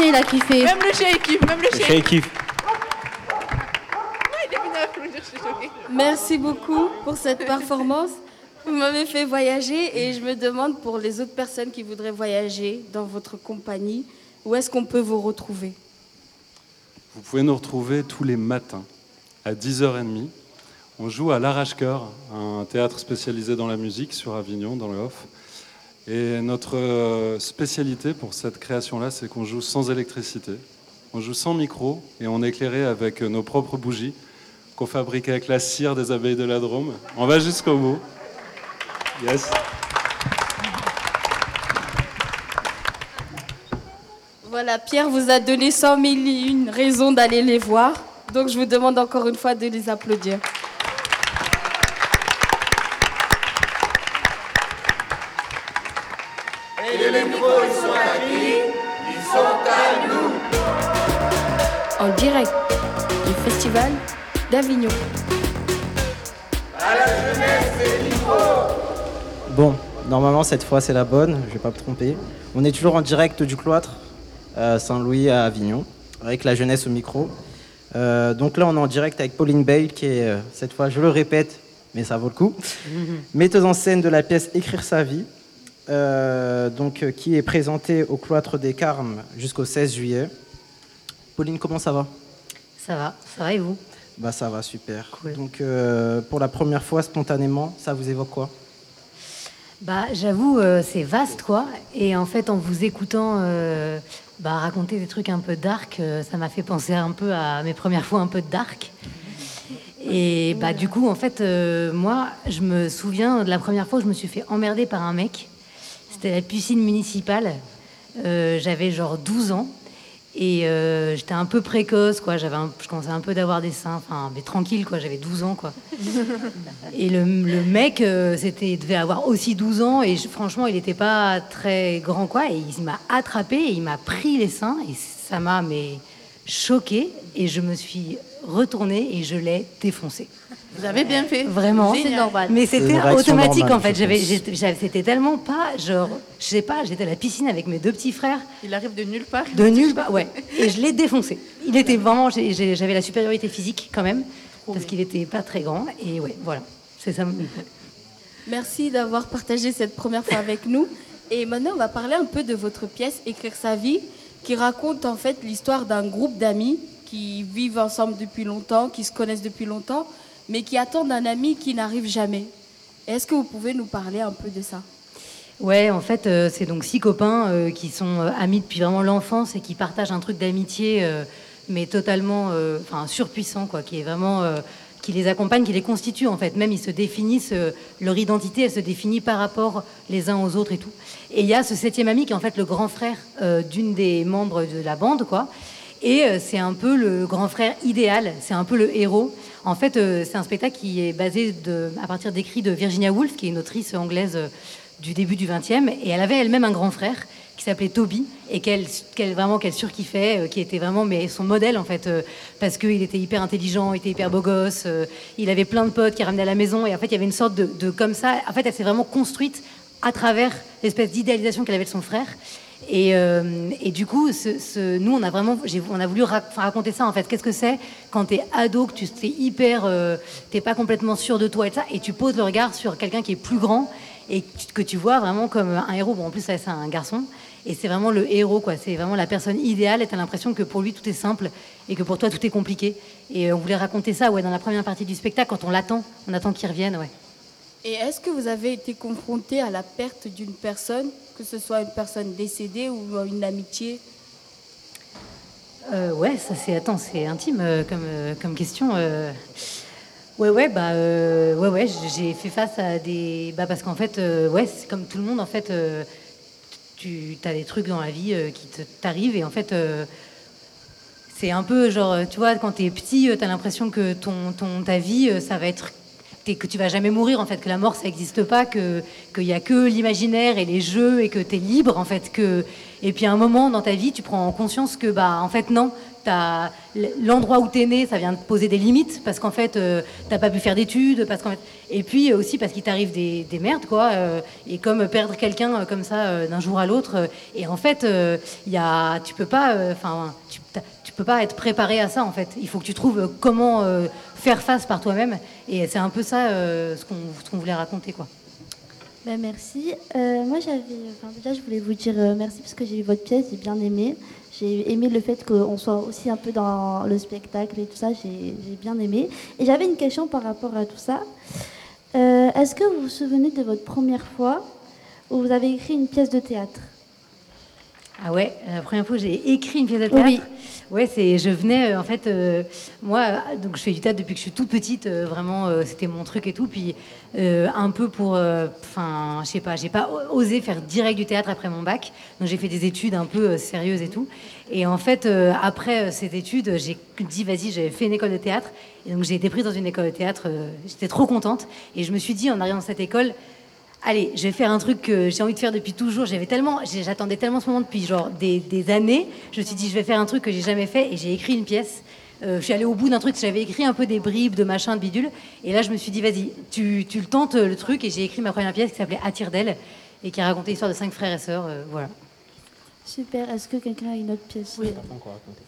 Même le chien, il a kiffé. Même le chien, il kiffe. Même le il. Merci beaucoup pour cette performance. Vous m'avez fait voyager et je me demande pour les autres personnes qui voudraient voyager dans votre compagnie, où est-ce qu'on peut vous retrouver? Vous pouvez nous retrouver tous les matins à 10h30. On joue à l'Arrache-Cœur, un théâtre spécialisé dans la musique sur Avignon, dans le Off. Et notre euh, spécialité pour cette création-là, c'est qu'on joue sans électricité. On joue sans micro et on est avec nos propres bougies qu'on fabrique avec la cire des abeilles de la Drôme. On va jusqu'au bout. Yes. Voilà, Pierre vous a donné 100 000 et une raisons d'aller les voir. Donc je vous demande encore une fois de les applaudir. En direct du Festival d'Avignon. À la jeunesse. Bon, normalement cette fois c'est la bonne, je vais pas me tromper. On est toujours en direct du cloître euh, Saint-Louis à Avignon, avec la jeunesse au micro. Euh, donc là on est en direct avec Pauline Bale qui est euh, cette fois, je le répète, mais ça vaut le coup, *laughs* metteuse en scène de la pièce Écrire sa vie, donc, qui est présentée au cloître des Carmes jusqu'au 16 juillet. Pauline, comment ça va? Ça va, ça va et vous? Bah ça va, super. Donc euh, pour la première fois, spontanément, ça vous évoque quoi? Bah, j'avoue, euh, c'est vaste, quoi. Et en fait, en vous écoutant euh, bah, raconter des trucs un peu dark, ça m'a fait penser un peu à mes premières fois un peu dark. Et bah, du coup, en fait, moi, je me souviens de la première fois où je me suis fait emmerder par un mec. C'était la piscine municipale. J'avais genre 12 ans. Et euh, j'étais un peu précoce, quoi. J'avais, un- je commençais un peu d'avoir des seins, enfin, mais tranquille, quoi. J'avais 12 ans, quoi. *laughs* Et le, le mec, euh, c'était, devait avoir aussi 12 ans, et je- franchement, il n'était pas très grand, quoi. Et il m'a attrapé, et il m'a pris les seins, et ça m'a mais choqué, et je me suis retournée et je l'ai défoncé. Vous avez bien fait. Vraiment. Mais C'est une c'était réaction automatique normale, en fait. J'avais, c'était tellement pas genre, je sais pas, j'étais à la piscine avec mes deux petits frères. Il arrive de nulle part. De nulle part, ouais. Et je l'ai défoncé. Il était vraiment, j'avais la supériorité physique quand même, parce qu'il était pas très grand. Et ouais, voilà. C'est ça. Merci d'avoir partagé cette première fois avec nous. Et maintenant, on va parler un peu de votre pièce Écrire sa vie, qui raconte en fait l'histoire d'un groupe d'amis qui vivent ensemble depuis longtemps, qui se connaissent depuis longtemps, mais qui attendent un ami qui n'arrive jamais. Est-ce que vous pouvez nous parler un peu de ça? Ouais, en fait, euh, c'est donc six copains euh, qui sont euh, amis depuis vraiment l'enfance et qui partagent un truc d'amitié, mais totalement, enfin, surpuissant, quoi, qui est vraiment, qui les accompagne, qui les constitue, en fait. Même ils se définissent, leur identité, elle se définit par rapport les uns aux autres et tout. Et il y a ce septième ami qui est en fait le grand frère d'une des membres de la bande, quoi. Et euh, c'est un peu le grand frère idéal, c'est un peu le héros. En fait, euh, c'est un spectacle qui est basé de, à partir d'écrits de Virginia Woolf, qui est une autrice anglaise euh, du début du XXe, et elle avait elle-même un grand frère qui s'appelait Toby et qu'elle qu'elle vraiment qu'elle surkiffait, qui était vraiment mais son modèle en fait, parce qu'il était hyper intelligent, il était hyper beau gosse, il avait plein de potes qui ramenaient à la maison et en fait il y avait une sorte de, de comme ça. En fait, elle s'est vraiment construite à travers l'espèce d'idéalisation qu'elle avait de son frère. Et, euh, du coup, ce, ce- nous, on a vraiment, on a voulu raconter ça en fait. Qu'est-ce que c'est quand t'es ado, que tu t'es hyper, euh, t'es pas complètement sûr de toi et ça, et tu poses le regard sur quelqu'un qui est plus grand et que tu- vois vraiment comme un héros. Bon, en plus, c'est un garçon. Et c'est vraiment le héros, quoi. C'est vraiment la personne idéale. Et t'as l'impression que pour lui, tout est simple et que pour toi, tout est compliqué. Et on voulait raconter ça, ouais, dans la première partie du spectacle, quand on l'attend, on attend qu'il revienne, ouais. Et est-ce que vous avez été confronté à la perte d'une personne, que ce soit une personne décédée ou une amitié? Euh, ouais, ça c'est attends, c'est intime euh, comme, euh, comme question. euh. Ouais, ouais, bah, euh, ouais, ouais, j'ai fait face à des, bah, parce qu'en fait, euh, ouais, c'est comme tout le monde, en fait, euh, tu as des trucs dans la vie euh, qui t'arrivent et en fait, euh, c'est un peu genre, tu vois, quand t'es petit, euh, t'as l'impression que ton, ton, ta vie, euh, ça va être t'es- que tu vas jamais mourir en fait, que la mort ça n'existe pas, que qu'il y a que l'imaginaire et les jeux et que tu es libre en fait, que et puis à un moment dans ta vie tu prends conscience que bah en fait non, l'endroit où t'es né, ça vient te poser des limites parce qu'en fait euh, t'as pas pu faire d'études, parce qu'en fait et puis aussi parce qu'il t'arrive des, des merdes quoi, euh, et comme perdre quelqu'un euh, comme ça euh, d'un jour à l'autre, et en fait il y a tu peux pas, enfin tu, tu peux pas être préparé à ça en fait. Il faut que tu trouves comment euh, faire face par toi-même, et c'est un peu ça euh, ce qu'on qu'on voulait raconter quoi. Ben, merci. Euh, moi, j'avais. Enfin, déjà, je voulais vous dire merci parce que j'ai vu votre pièce, j'ai bien aimé. J'ai aimé le fait qu'on soit aussi un peu dans le spectacle et tout ça, j'ai j'ai bien aimé. Et j'avais une question par rapport à tout ça. Est-ce que vous vous souvenez de votre première fois où vous avez écrit une pièce de théâtre? Ah ouais, la première fois j'ai écrit une pièce de théâtre. Oui. Ouais, c'est, je venais, euh, en fait, euh, moi, donc je fais du théâtre depuis que je suis toute petite, euh, vraiment, c'était mon truc et tout. Puis un peu pour, enfin, je sais pas, j'ai pas osé faire direct du théâtre après mon bac, donc j'ai fait des études un peu sérieuses et tout. Et en fait, après ces études, j'ai dit, vas-y, j'avais fait une école de théâtre, et donc j'ai été prise dans une école de théâtre. j'étais trop contente, et je me suis dit, en arrivant dans cette école, Allez, je vais faire un truc que j'ai envie de faire depuis toujours. J'avais tellement, j'attendais tellement ce moment depuis genre des, des années. Je me suis dit, je vais faire un truc que j'ai jamais fait et j'ai écrit une pièce. Euh, je suis allée au bout d'un truc. J'avais écrit un peu des bribes de machin, de bidule. Et là, je me suis dit, vas-y, tu, tu le tentes le truc. Et j'ai écrit ma première pièce qui s'appelait Attire d'elle et qui racontait l'histoire de cinq frères et sœurs. euh, voilà. Super. Est-ce que quelqu'un a une autre pièce? Oui.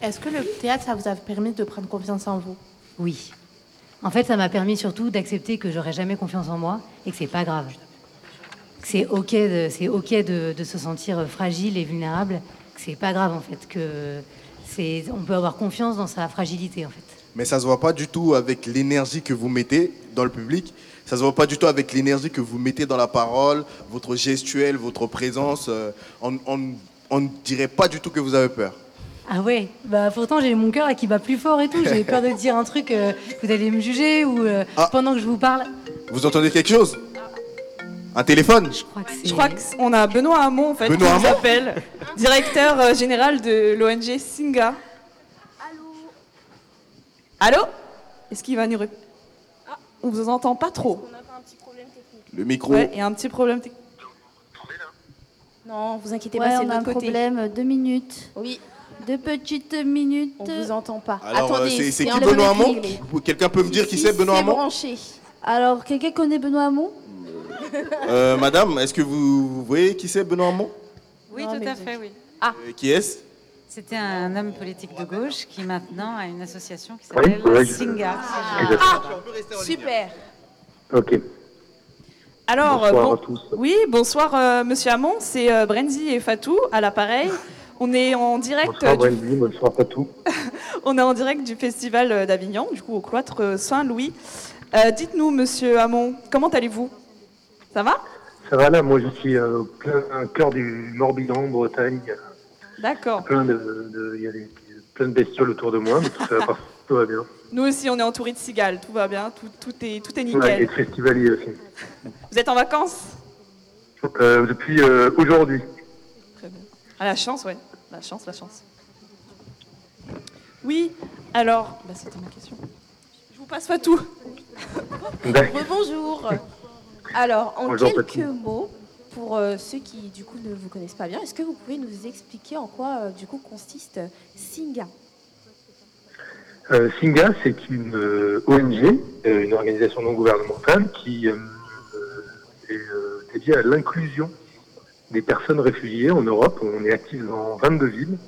Est-ce que le théâtre, ça vous a permis de prendre confiance en vous? Oui. En fait, ça m'a permis surtout d'accepter que j'aurais jamais confiance en moi et que c'est pas grave. Que c'est ok, de, c'est ok de, de se sentir fragile et vulnérable. Que c'est pas grave en fait. Que c'est, on peut avoir confiance dans sa fragilité en fait. Mais ça se voit pas du tout avec l'énergie que vous mettez dans le public. Ça se voit pas du tout avec l'énergie que vous mettez dans la parole, votre gestuelle, votre présence. euh, On ne dirait pas du tout que vous avez peur. Ah ouais? Bah pourtant j'ai mon cœur qui bat plus fort et tout. J'ai peur de dire un truc. euh, vous allez me juger ou euh, pendant que je vous parle. Vous entendez quelque chose? Un téléphone Je crois qu'on a Benoît Hamon en fait, Benoît qui nous Hamon appelle, directeur euh, général de l'ONG Singa. Allô Allô Est-ce qu'il va nous répondre On vous entend pas trop. Le micro. Ouais, il y a un petit problème technique. Non, vous inquiétez Ouais, pas, c'est on de a un notre côté. problème. Deux minutes. Oui. Deux petites minutes. On vous entend pas. Alors, euh, Attendez, c'est c'est un qui problème Benoît Hamon. Quelqu'un peut me dire qui c'est Benoît Hamon branché. Alors, quelqu'un connaît Benoît Hamon? Euh, Madame, est-ce que vous voyez qui c'est Benoît Hamon? Oui, tout à fait, oui. Euh, Qui est-ce? C'était un homme politique de gauche qui maintenant a une association qui Oui, s'appelle je- Singa. Ah, Super. Ok. Alors, Bonsoir euh, bon- à tous. oui, bonsoir euh, Monsieur Hamon, c'est euh, Brenzi et Fatou à l'appareil. On est en direct. Bonsoir euh, du- Wendy, bonsoir Patou. *laughs* On est en direct du festival euh, d'Avignon, du coup au cloître euh, Saint-Louis. Euh, Dites-nous, Monsieur Hamon, comment allez-vous? Ça va? Ça va là, moi je suis euh, au plein cœur du Morbihan, Bretagne. D'accord. plein de, il y a des- plein de bestioles autour de moi, mais tout, ça va, pas- *laughs* tout va bien. Nous aussi, on est entourés de cigales, tout va bien, tout, tout est, tout est nickel. Ouais, et de festivaliers aussi. Vous êtes en vacances? Euh, depuis euh, aujourd'hui. Ah, la chance, ouais. La chance, la chance. Oui, alors, bah, c'était ma question. Je vous passe Fatou. *laughs* Bonjour. Alors, en Bonjour, quelques mots, pour euh, ceux qui du coup ne vous connaissent pas bien, est-ce que vous pouvez nous expliquer en quoi euh, du coup consiste euh, Singa? Euh, Singa, c'est une ONG, une organisation non gouvernementale qui est dédiée à l'inclusion des personnes réfugiées en Europe. On est actif dans 22 villes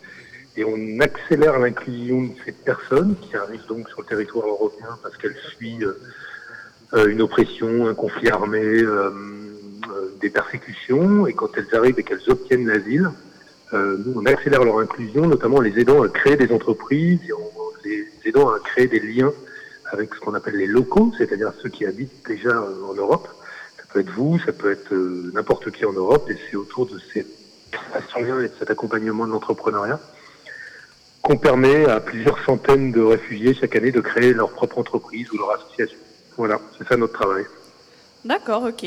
et on accélère l'inclusion de ces personnes qui arrivent donc sur le territoire européen parce qu'elles fuient une oppression, un conflit armé, euh, euh, des persécutions. Et quand elles arrivent et qu'elles obtiennent l'asile, euh, nous, on accélère leur inclusion, notamment en les aidant à créer des entreprises en les aidant à créer des liens avec ce qu'on appelle les locaux, c'est-à-dire ceux qui habitent déjà euh, en Europe. Ça peut être vous, ça peut être euh, n'importe qui en Europe, et c'est autour de ces créations et de cet accompagnement de l'entrepreneuriat qu'on permet à plusieurs centaines de réfugiés chaque année de créer leur propre entreprise ou leur association. Voilà, c'est ça notre travail. D'accord, ok.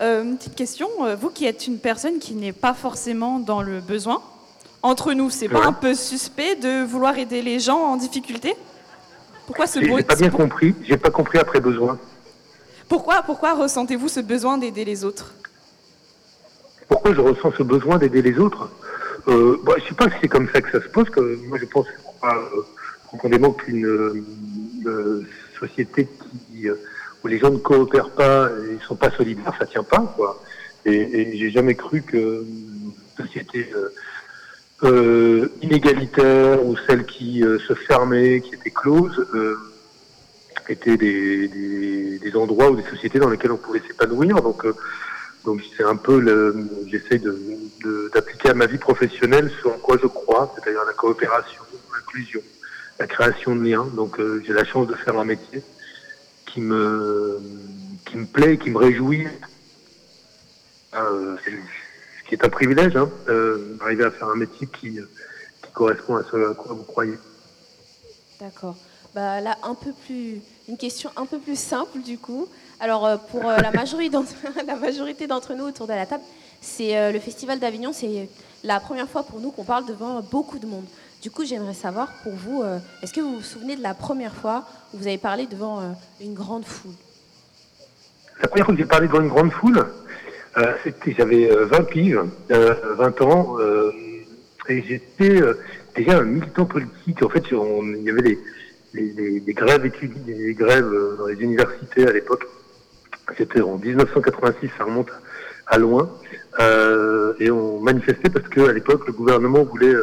Euh, une petite question, euh, vous qui êtes une personne qui n'est pas forcément dans le besoin, entre nous, c'est pas un peu suspect de vouloir aider les gens en difficulté? Pourquoi ce beau j'ai pas bien compris, j'ai pas compris après besoin. Pourquoi, pourquoi ressentez-vous ce besoin d'aider les autres? Pourquoi je ressens ce besoin d'aider les autres? Euh, bah, Je ne sais pas si c'est comme ça que ça se pose. Que moi, je pense euh, profondément qu'une euh, société qui, euh, où les gens ne coopèrent pas et ne sont pas solidaires, ça tient pas. Quoi. Et, j'ai jamais cru que une société euh, euh, inégalitaire ou celle qui euh, se fermait, qui était close, euh, étaient des, endroits ou des sociétés dans lesquelles on pouvait s'épanouir. Donc, euh, donc c'est un peu le, j'essaie de- d'appliquer à ma vie professionnelle ce en quoi je crois, c'est-à-dire la coopération, l'inclusion, la création de liens. Donc euh, j'ai la chance de faire un métier qui me, qui me plaît, qui me réjouit. Euh, ce qui est un privilège, hein, euh, d'arriver à faire un métier qui, qui correspond à ce à quoi vous croyez. D'accord. Bah, là, un peu plus, une question un peu plus simple du coup. Alors, pour *laughs* la, majorité d'entre, nous autour de la table, c'est le Festival d'Avignon, c'est la première fois pour nous qu'on parle devant beaucoup de monde. Du coup, j'aimerais savoir pour vous, euh, est-ce que vous vous souvenez de la première fois où vous avez parlé devant euh, une grande foule? La première fois que j'ai parlé devant une grande foule, euh, j'avais euh, 20 piges, euh, 20 ans, et j'étais déjà un militant politique. En fait, il y avait les grèves étudiantes, les grèves dans les universités à l'époque. C'était en 1986, ça remonte à loin. Et on manifestait parce qu'à l'époque, le gouvernement voulait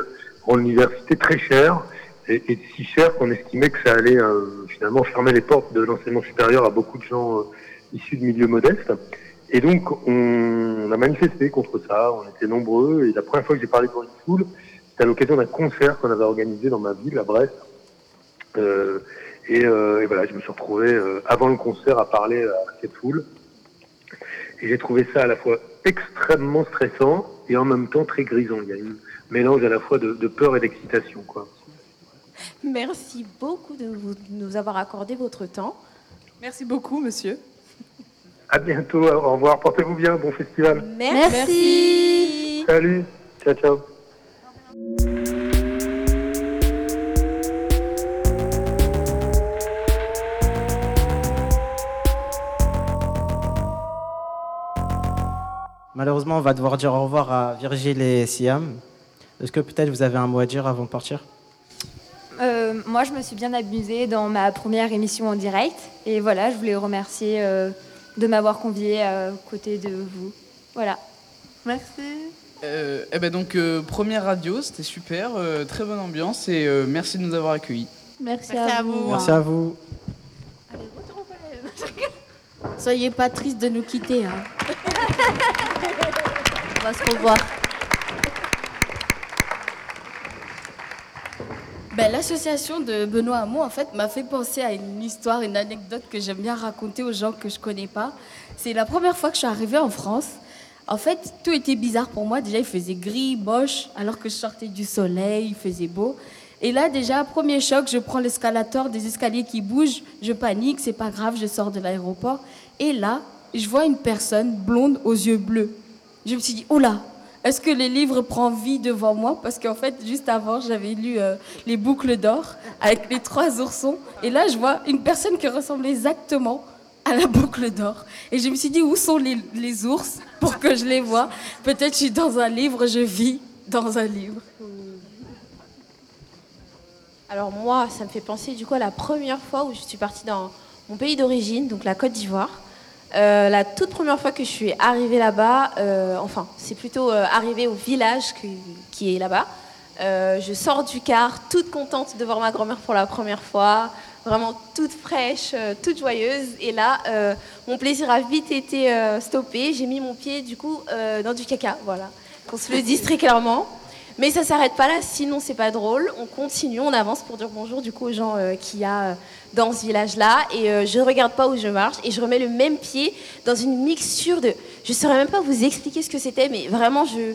rendre l'université très chère, et, et si cher qu'on estimait que ça allait euh, finalement fermer les portes de l'enseignement supérieur à beaucoup de gens euh, issus de milieux modestes. Et donc, on, on a manifesté contre ça, on était nombreux, et la première fois que j'ai parlé devant une foule, c'était à l'occasion d'un concert qu'on avait organisé dans ma ville, à Brest. Euh, et, euh, et voilà, je me suis retrouvé euh, avant le concert à parler à cette foule. Et j'ai trouvé ça à la fois extrêmement stressant et en même temps très grisant. Il y a un mélange à la fois de, de peur et d'excitation. quoi. Merci beaucoup de, vous- de nous avoir accordé votre temps. Merci beaucoup, monsieur. À bientôt, au revoir, portez-vous bien, bon festival. Merci. Salut, ciao ciao. Malheureusement, on va devoir dire au revoir à Virgile et Siam. Est-ce que peut-être vous avez un mot à dire avant de partir? Euh, moi, je me suis bien amusée dans ma première émission en direct. Et voilà, je voulais remercier euh, de m'avoir conviée à côté de vous. Voilà. Merci. Euh, eh ben donc, euh, première radio, c'était super, euh, très bonne ambiance et euh, merci de nous avoir accueillis. Merci, Merci à vous. Merci à vous. *laughs* Soyez pas triste de nous quitter. hein. *laughs* On va se revoir. Ben, L'association de Benoît Hamon, en fait, m'a fait penser à une histoire, une anecdote que j'aime bien raconter aux gens que je connais pas. C'est la première fois que je suis arrivée en France. En fait, tout était bizarre pour moi. Déjà, il faisait gris, moche, alors que je sortais du soleil, il faisait beau. Et là, déjà, premier choc, je prends l'escalator, des escaliers qui bougent, je panique, c'est pas grave, je sors de l'aéroport. Et là, je vois une personne blonde aux yeux bleus. Je me suis dit, oh là, est-ce que les livres prennent vie devant moi? Parce qu'en fait, juste avant, j'avais lu euh, Les boucles d'or avec les trois oursons. Et là, je vois une personne qui ressemble exactement à la boucle d'or. Et je me suis dit, où sont les, ours pour que je les vois Peut-être je suis dans un livre, je vis dans un livre. Alors moi, ça me fait penser du coup à la première fois où je suis partie dans mon pays d'origine, donc la Côte d'Ivoire. Euh, la toute première fois que je suis arrivée là-bas, euh, enfin, c'est plutôt euh, arrivée au village qui est là-bas. Je sors du car, toute contente de voir ma grand-mère pour la première fois, vraiment toute fraîche, toute joyeuse. Et là, mon plaisir a vite été stoppé. J'ai mis mon pied du coup dans du caca, voilà. Qu'on se le dise très clairement. Mais ça s'arrête pas là, sinon c'est pas drôle. On continue, on avance pour dire bonjour du coup aux gens euh, qu'il y a euh, dans ce village-là. Et euh, je regarde pas où je marche et je remets le même pied dans une mixture de. Je saurais même pas vous expliquer ce que c'était, mais vraiment je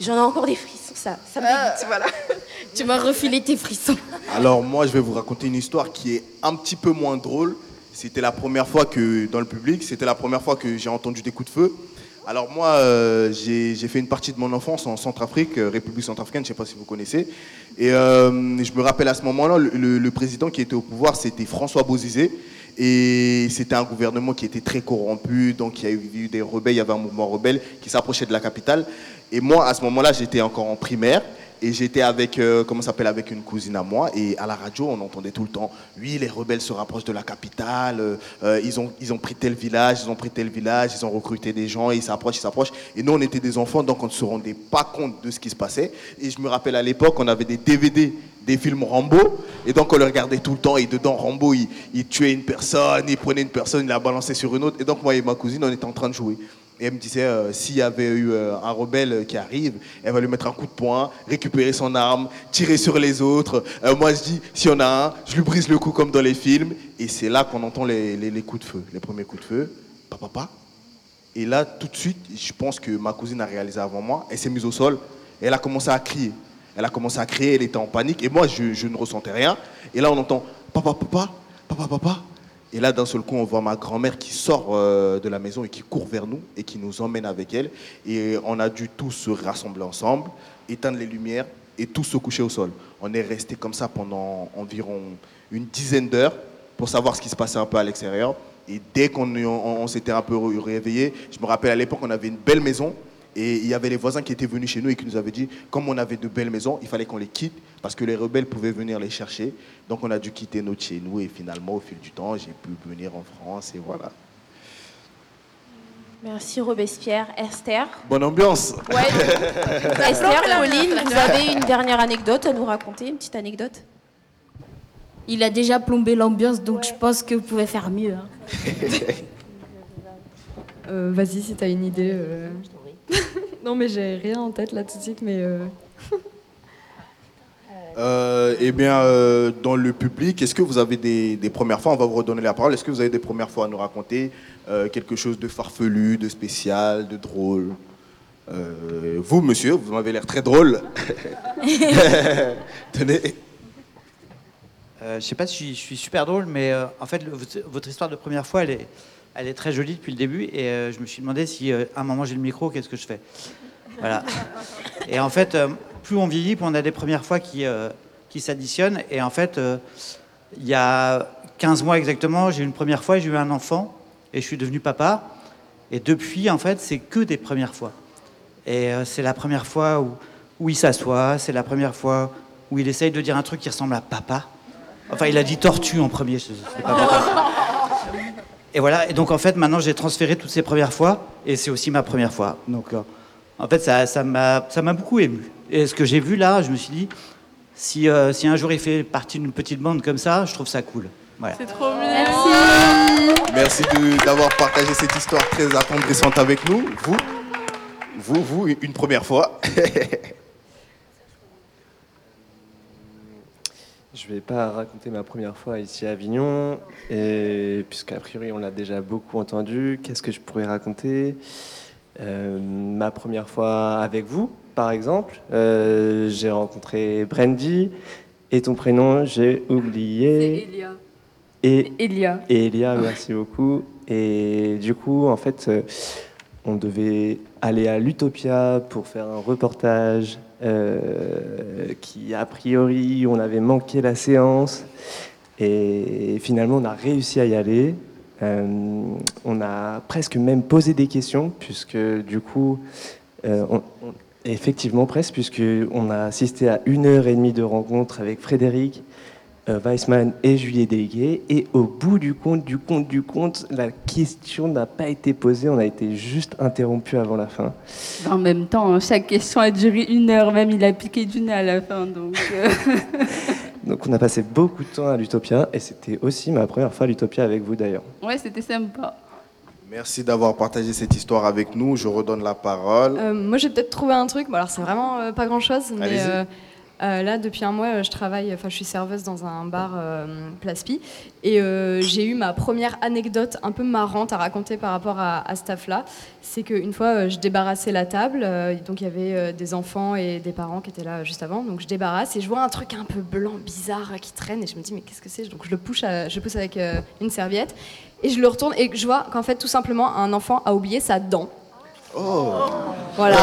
j'en ai encore des frissons. Ça, ça me dégoûte, voilà. *laughs* Tu m'as refilé tes frissons. Alors moi, je vais vous raconter une histoire qui est un petit peu moins drôle. C'était la première fois que, dans le public, c'était la première fois que j'ai entendu des coups de feu. Alors moi, euh, j'ai fait une partie de mon enfance en Centrafrique, euh, République centrafricaine, je ne sais pas si vous connaissez. Et euh, je me rappelle à ce moment-là, le président qui était au pouvoir, c'était François Bozizé. Et c'était un gouvernement qui était très corrompu, donc il y a eu des rebelles, il y avait un mouvement rebelle qui s'approchait de la capitale. Et moi, à ce moment-là, j'étais encore en primaire. Et j'étais avec, euh, comment s'appelle, avec une cousine à moi. Et à la radio, on entendait tout le temps, oui, les rebelles se rapprochent de la capitale. euh, euh, ils, ont, ils ont pris tel village, ils ont pris tel village, ils ont recruté des gens, ils s'approchent, ils s'approchent. Et nous, on était des enfants, donc on ne se rendait pas compte de ce qui se passait. Et je me rappelle à l'époque, on avait des DVD des films Rambo, et donc on le regardait tout le temps, et dedans, Rambo, il, il tuait une personne, il prenait une personne, il la balançait sur une autre, et donc moi et ma cousine, on était en train de jouer. Et elle me disait, euh, s'il y avait eu euh, un rebelle qui arrive, elle va lui mettre un coup de poing, récupérer son arme, tirer sur les autres. Euh, moi, je dis, s'il y en a un, je lui brise le cou comme dans les films. Et c'est là qu'on entend les, les- coups de feu, les premiers coups de feu. Papa, papa. Et là, tout de suite, je pense que ma cousine a réalisé avant moi. Elle s'est mise au sol et elle a commencé à crier. Elle a commencé à crier, elle était en panique. Et moi, je, je ne ressentais rien. Et là, on entend papa, papa, papa, papa. Et là, d'un seul coup, on voit ma grand-mère qui sort euh, de la maison et qui court vers nous et qui nous emmène avec elle. Et on a dû tous se rassembler ensemble, éteindre les lumières et tous se coucher au sol. On est resté comme ça pendant environ une dizaine d'heures pour savoir ce qui se passait un peu à l'extérieur. Et dès qu'on on, on s'était un peu réveillé, je me rappelle à l'époque, on avait une belle maison. Et il y avait les voisins qui étaient venus chez nous et qui nous avaient dit, comme on avait de belles maisons, il fallait qu'on les quitte parce que les rebelles pouvaient venir les chercher. Donc on a dû quitter notre chez nous et finalement, au fil du temps, j'ai pu venir en France et voilà. Merci Robespierre. Esther? Bonne ambiance. Ouais. *laughs* Esther, Pauline, vous avez une dernière anecdote à nous raconter, une petite anecdote? Il a déjà plombé l'ambiance, donc je pense que vous pouvez faire mieux. hein. *laughs* Euh, Vas-y, si t'as une idée. euh. *laughs* non, mais j'ai rien en tête là tout de suite, mais. euh, *laughs* Euh, eh bien, euh, dans le public, est-ce que vous avez des, des premières fois On va vous redonner la parole. Est-ce que vous avez des premières fois à nous raconter euh, quelque chose de farfelu, de spécial, de drôle? Euh, Vous, monsieur, vous m'avez l'air très drôle. *laughs* Tenez. Euh, je sais pas si je suis, super drôle, mais euh, en fait, le- votre- votre histoire de première fois, elle est, elle est très jolie depuis le début. Et euh, je me suis demandé si euh, à un moment j'ai le micro, qu'est-ce que je fais? Voilà. Et en fait, euh, plus on vieillit, plus on a des premières fois qui, qui s'additionnent. Et en fait, il y a 15 mois exactement, j'ai eu une première fois, j'ai eu un enfant et je suis devenu papa. Et depuis, en fait, c'est que des premières fois. Et c'est la première fois où, il s'assoit, c'est la première fois où il essaye de dire un truc qui ressemble à papa. Enfin, il a dit tortue en premier, c'est pas papa. Et voilà, et donc en fait, maintenant j'ai transféré toutes ces premières fois, et c'est aussi ma première fois. Donc euh, en fait, ça ça m'a ça m'a beaucoup ému. Et ce que j'ai vu là, je me suis dit, si, euh, si un jour il fait partie d'une petite bande comme ça, je trouve ça cool. Voilà. C'est trop mignon. Merci de- d'avoir partagé cette histoire très attendrissante avec nous. Vous, vous, vous, une première fois. *laughs* Je vais pas raconter ma première fois ici à Avignon, et puisqu'a priori on l'a déjà beaucoup entendu. Qu'est-ce que je pourrais raconter? Euh, Ma première fois avec vous, par exemple, euh, j'ai rencontré Brandy, et ton prénom j'ai oublié. Elia. Et Elia. Et Elia, merci beaucoup. Et du coup, en fait, euh, on devait aller à l'Utopia pour faire un reportage qui, a priori, on avait manqué la séance. Et finalement, on a réussi à y aller. Euh, on a presque même posé des questions, puisque du coup, euh, effectivement presque, puisque on a assisté à une heure et demie de rencontre avec Frédéric, euh, Weissman et Julie Délégué. Et au bout du compte, du compte, du compte, la question n'a pas été posée. On a été juste interrompu avant la fin. En même temps, hein, chaque question a duré une heure, même il a piqué du nez à la fin. Donc, euh, *laughs* Donc on a passé beaucoup de temps à l'Utopia. Et c'était aussi ma première fois à l'Utopia avec vous d'ailleurs. ouais, c'était sympa. Merci d'avoir partagé cette histoire avec nous. Je redonne la parole. Euh, moi, j'ai peut-être trouvé un truc. Bon, alors, c'est vraiment euh, pas grand-chose, mais Allez-y. Euh, là, depuis un mois, euh, je travaille. Enfin, je suis serveuse dans un bar euh, Place et euh, j'ai eu ma première anecdote un peu marrante à raconter par rapport à, à ce taf-là. C'est qu'une fois, je débarrassais la table. donc, il y avait des enfants et des parents qui étaient là juste avant. Donc, je débarrasse et je vois un truc un peu blanc, bizarre, qui traîne, et je me dis, mais qu'est-ce que c'est? Donc, je le pousse, je pousse avec une serviette. Et je le retourne et je vois qu'en fait, tout simplement, un enfant a oublié sa dent. Oh. Voilà.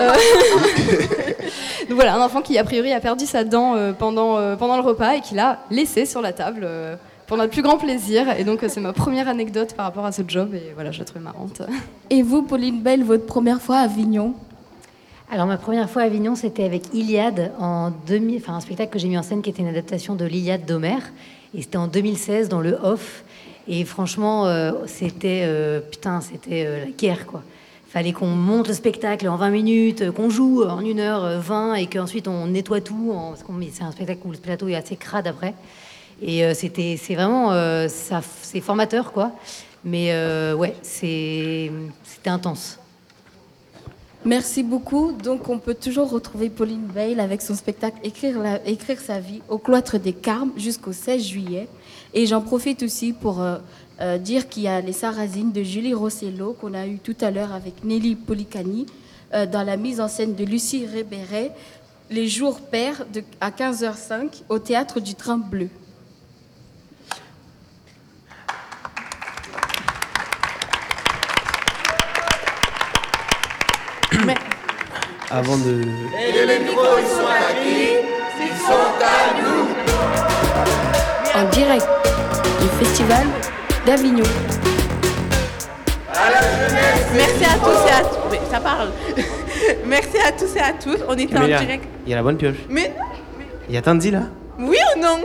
Euh, *laughs* Donc voilà, un enfant qui a priori a perdu sa dent euh, pendant, euh, pendant le repas et qui l'a laissé sur la table euh, pour notre plus grand plaisir. Et donc c'est ma première anecdote par rapport à ce job et voilà, je la trouve marrante. Et vous, Pauline Belle, votre première fois à Avignon? Alors ma première fois à Avignon, c'était avec Iliade en 2000, enfin un spectacle que j'ai mis en scène qui était une adaptation de l'Iliade d'Homère, et c'était en 2016 dans le Off. Et franchement, euh, c'était euh, putain, c'était euh, la guerre quoi. Fallait qu'on monte le spectacle en 20 minutes, euh, qu'on joue en 1h20 et qu'ensuite on nettoie tout. c'est un spectacle où le plateau est assez crade après. Et euh, c'était, c'est vraiment, euh, c'est formateur quoi. Mais euh, ouais, c'est, c'était intense. Merci beaucoup. Donc, on peut toujours retrouver Pauline Veil avec son spectacle Écrire, Écrire sa vie au cloître des Carmes jusqu'au 16 juillet. Et j'en profite aussi pour euh, dire qu'il y a les Sarrasines de Julie Rossello qu'on a eu tout à l'heure avec Nelly Policani euh, dans la mise en scène de Lucie Rébéret, Les jours pairs de- à 15h05 au théâtre du Train Bleu. Avant de. Et les micros, ils sont à qui? Ils sont à nous. En direct du Festival d'Avignon. Merci à tous et à tous. Oui, ça parle. *laughs* Merci à tous et à tous. On était en direct. il y a la bonne pioche. Mais Il y a Tandy là oui ou non?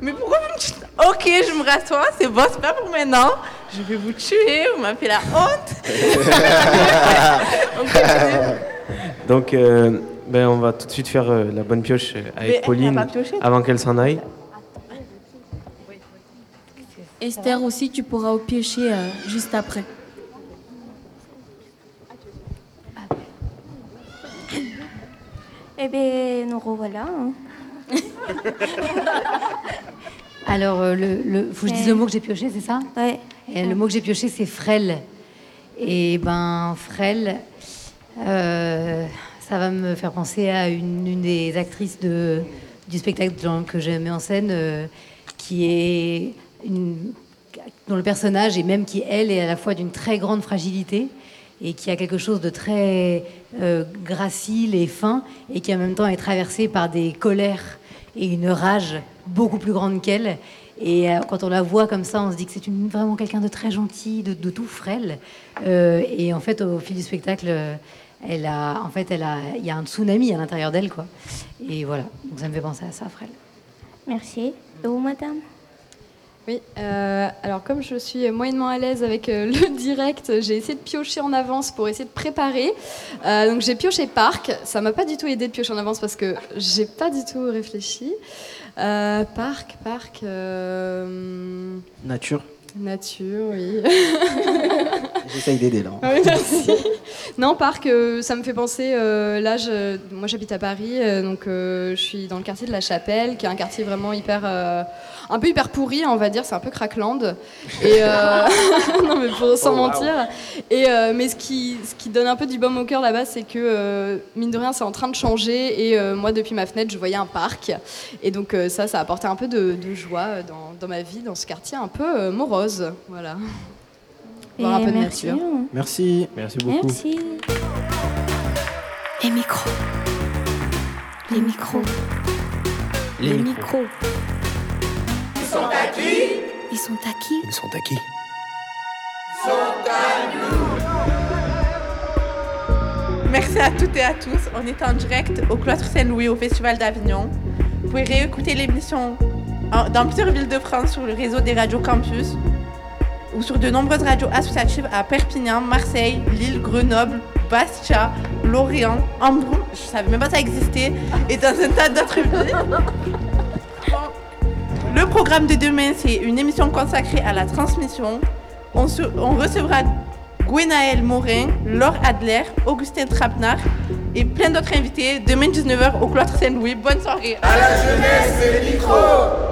Mais pourquoi vous me dites Ok, je me rassois, c'est bon, c'est pas pour maintenant. Je vais vous tuer, vous m'avez fait la honte. *laughs* *laughs* Donc, euh, ben, on va tout de suite faire euh, la bonne pioche euh, Mais avec Pauline avant qu'elle s'en aille. Esther aussi, tu pourras piocher euh, juste après. Eh bien, nous revoilà. hein. *laughs* Alors, euh, le, le- faut que je dise le mot que j'ai pioché, c'est ça? Ouais. Et le mot que j'ai pioché, c'est frêle. Et ben, frêle, euh, ça va me faire penser à une, une des actrices de, du spectacle que je mets en scène, euh, qui est dont le personnage et même qui elle est à la fois d'une très grande fragilité et qui a quelque chose de très euh, gracile et fin et qui en même temps est traversé par des colères et une rage beaucoup plus grande qu'elle. Et euh, quand on la voit comme ça, on se dit que c'est vraiment quelqu'un de très gentil, de, tout frêle. Euh, et en fait, au fil du spectacle, elle a, en fait, elle a, il y a un tsunami à l'intérieur d'elle, quoi. Et voilà, donc ça me fait penser à ça, frêle. Merci. Et vous, madame? Oui, euh, alors comme je suis moyennement à l'aise avec euh, le *laughs* direct, j'ai essayé de piocher en avance pour essayer de préparer. Euh, donc j'ai pioché parc. Ça m'a pas du tout aidé de piocher en avance parce que j'ai pas du tout réfléchi. Parc, parc, Nature. nature, oui. J'essaye d'aider là. *laughs* Oui, merci. Non, parc, euh, ça me fait penser. euh, là, je- moi, j'habite à Paris, euh, donc je suis dans le quartier de la Chapelle, qui est un quartier vraiment hyper, un peu hyper pourri, on va dire. C'est un peu crackland. Et *laughs* non, mais pour sans Oh, wow. mentir. Et mais ce qui, ce qui donne un peu du baume au cœur là-bas, c'est que mine de rien, c'est en train de changer. Et moi, depuis ma fenêtre, je voyais un parc. Et donc ça, ça a apporté un peu de, de joie dans, dans ma vie, dans ce quartier un peu morose. Voilà. Voir un Et peu de merci, nature. hein. Merci. Merci Merci. Les micros. Les micros. Les micros. Ils sont à qui? Ils sont à qui? Ils sont à qui? Ils sont à nous. Merci à toutes et à tous. On est en direct au Cloître Saint-Louis au Festival d'Avignon. Vous pouvez réécouter l'émission en- dans plusieurs villes de France sur le réseau des radios campus ou sur de nombreuses radios associatives à Perpignan, Marseille, Lille, Grenoble, Bastia, Lorient, Ambrou, je savais même pas ça existait, et dans un tas d'autres villes. Le programme de demain, c'est une émission consacrée à la transmission. On, recevra Gwenaël Morin, Laure Adler, Augustin Trapnard et plein d'autres invités demain 19h au Cloître Saint-Louis. Bonne soirée. À la jeunesse,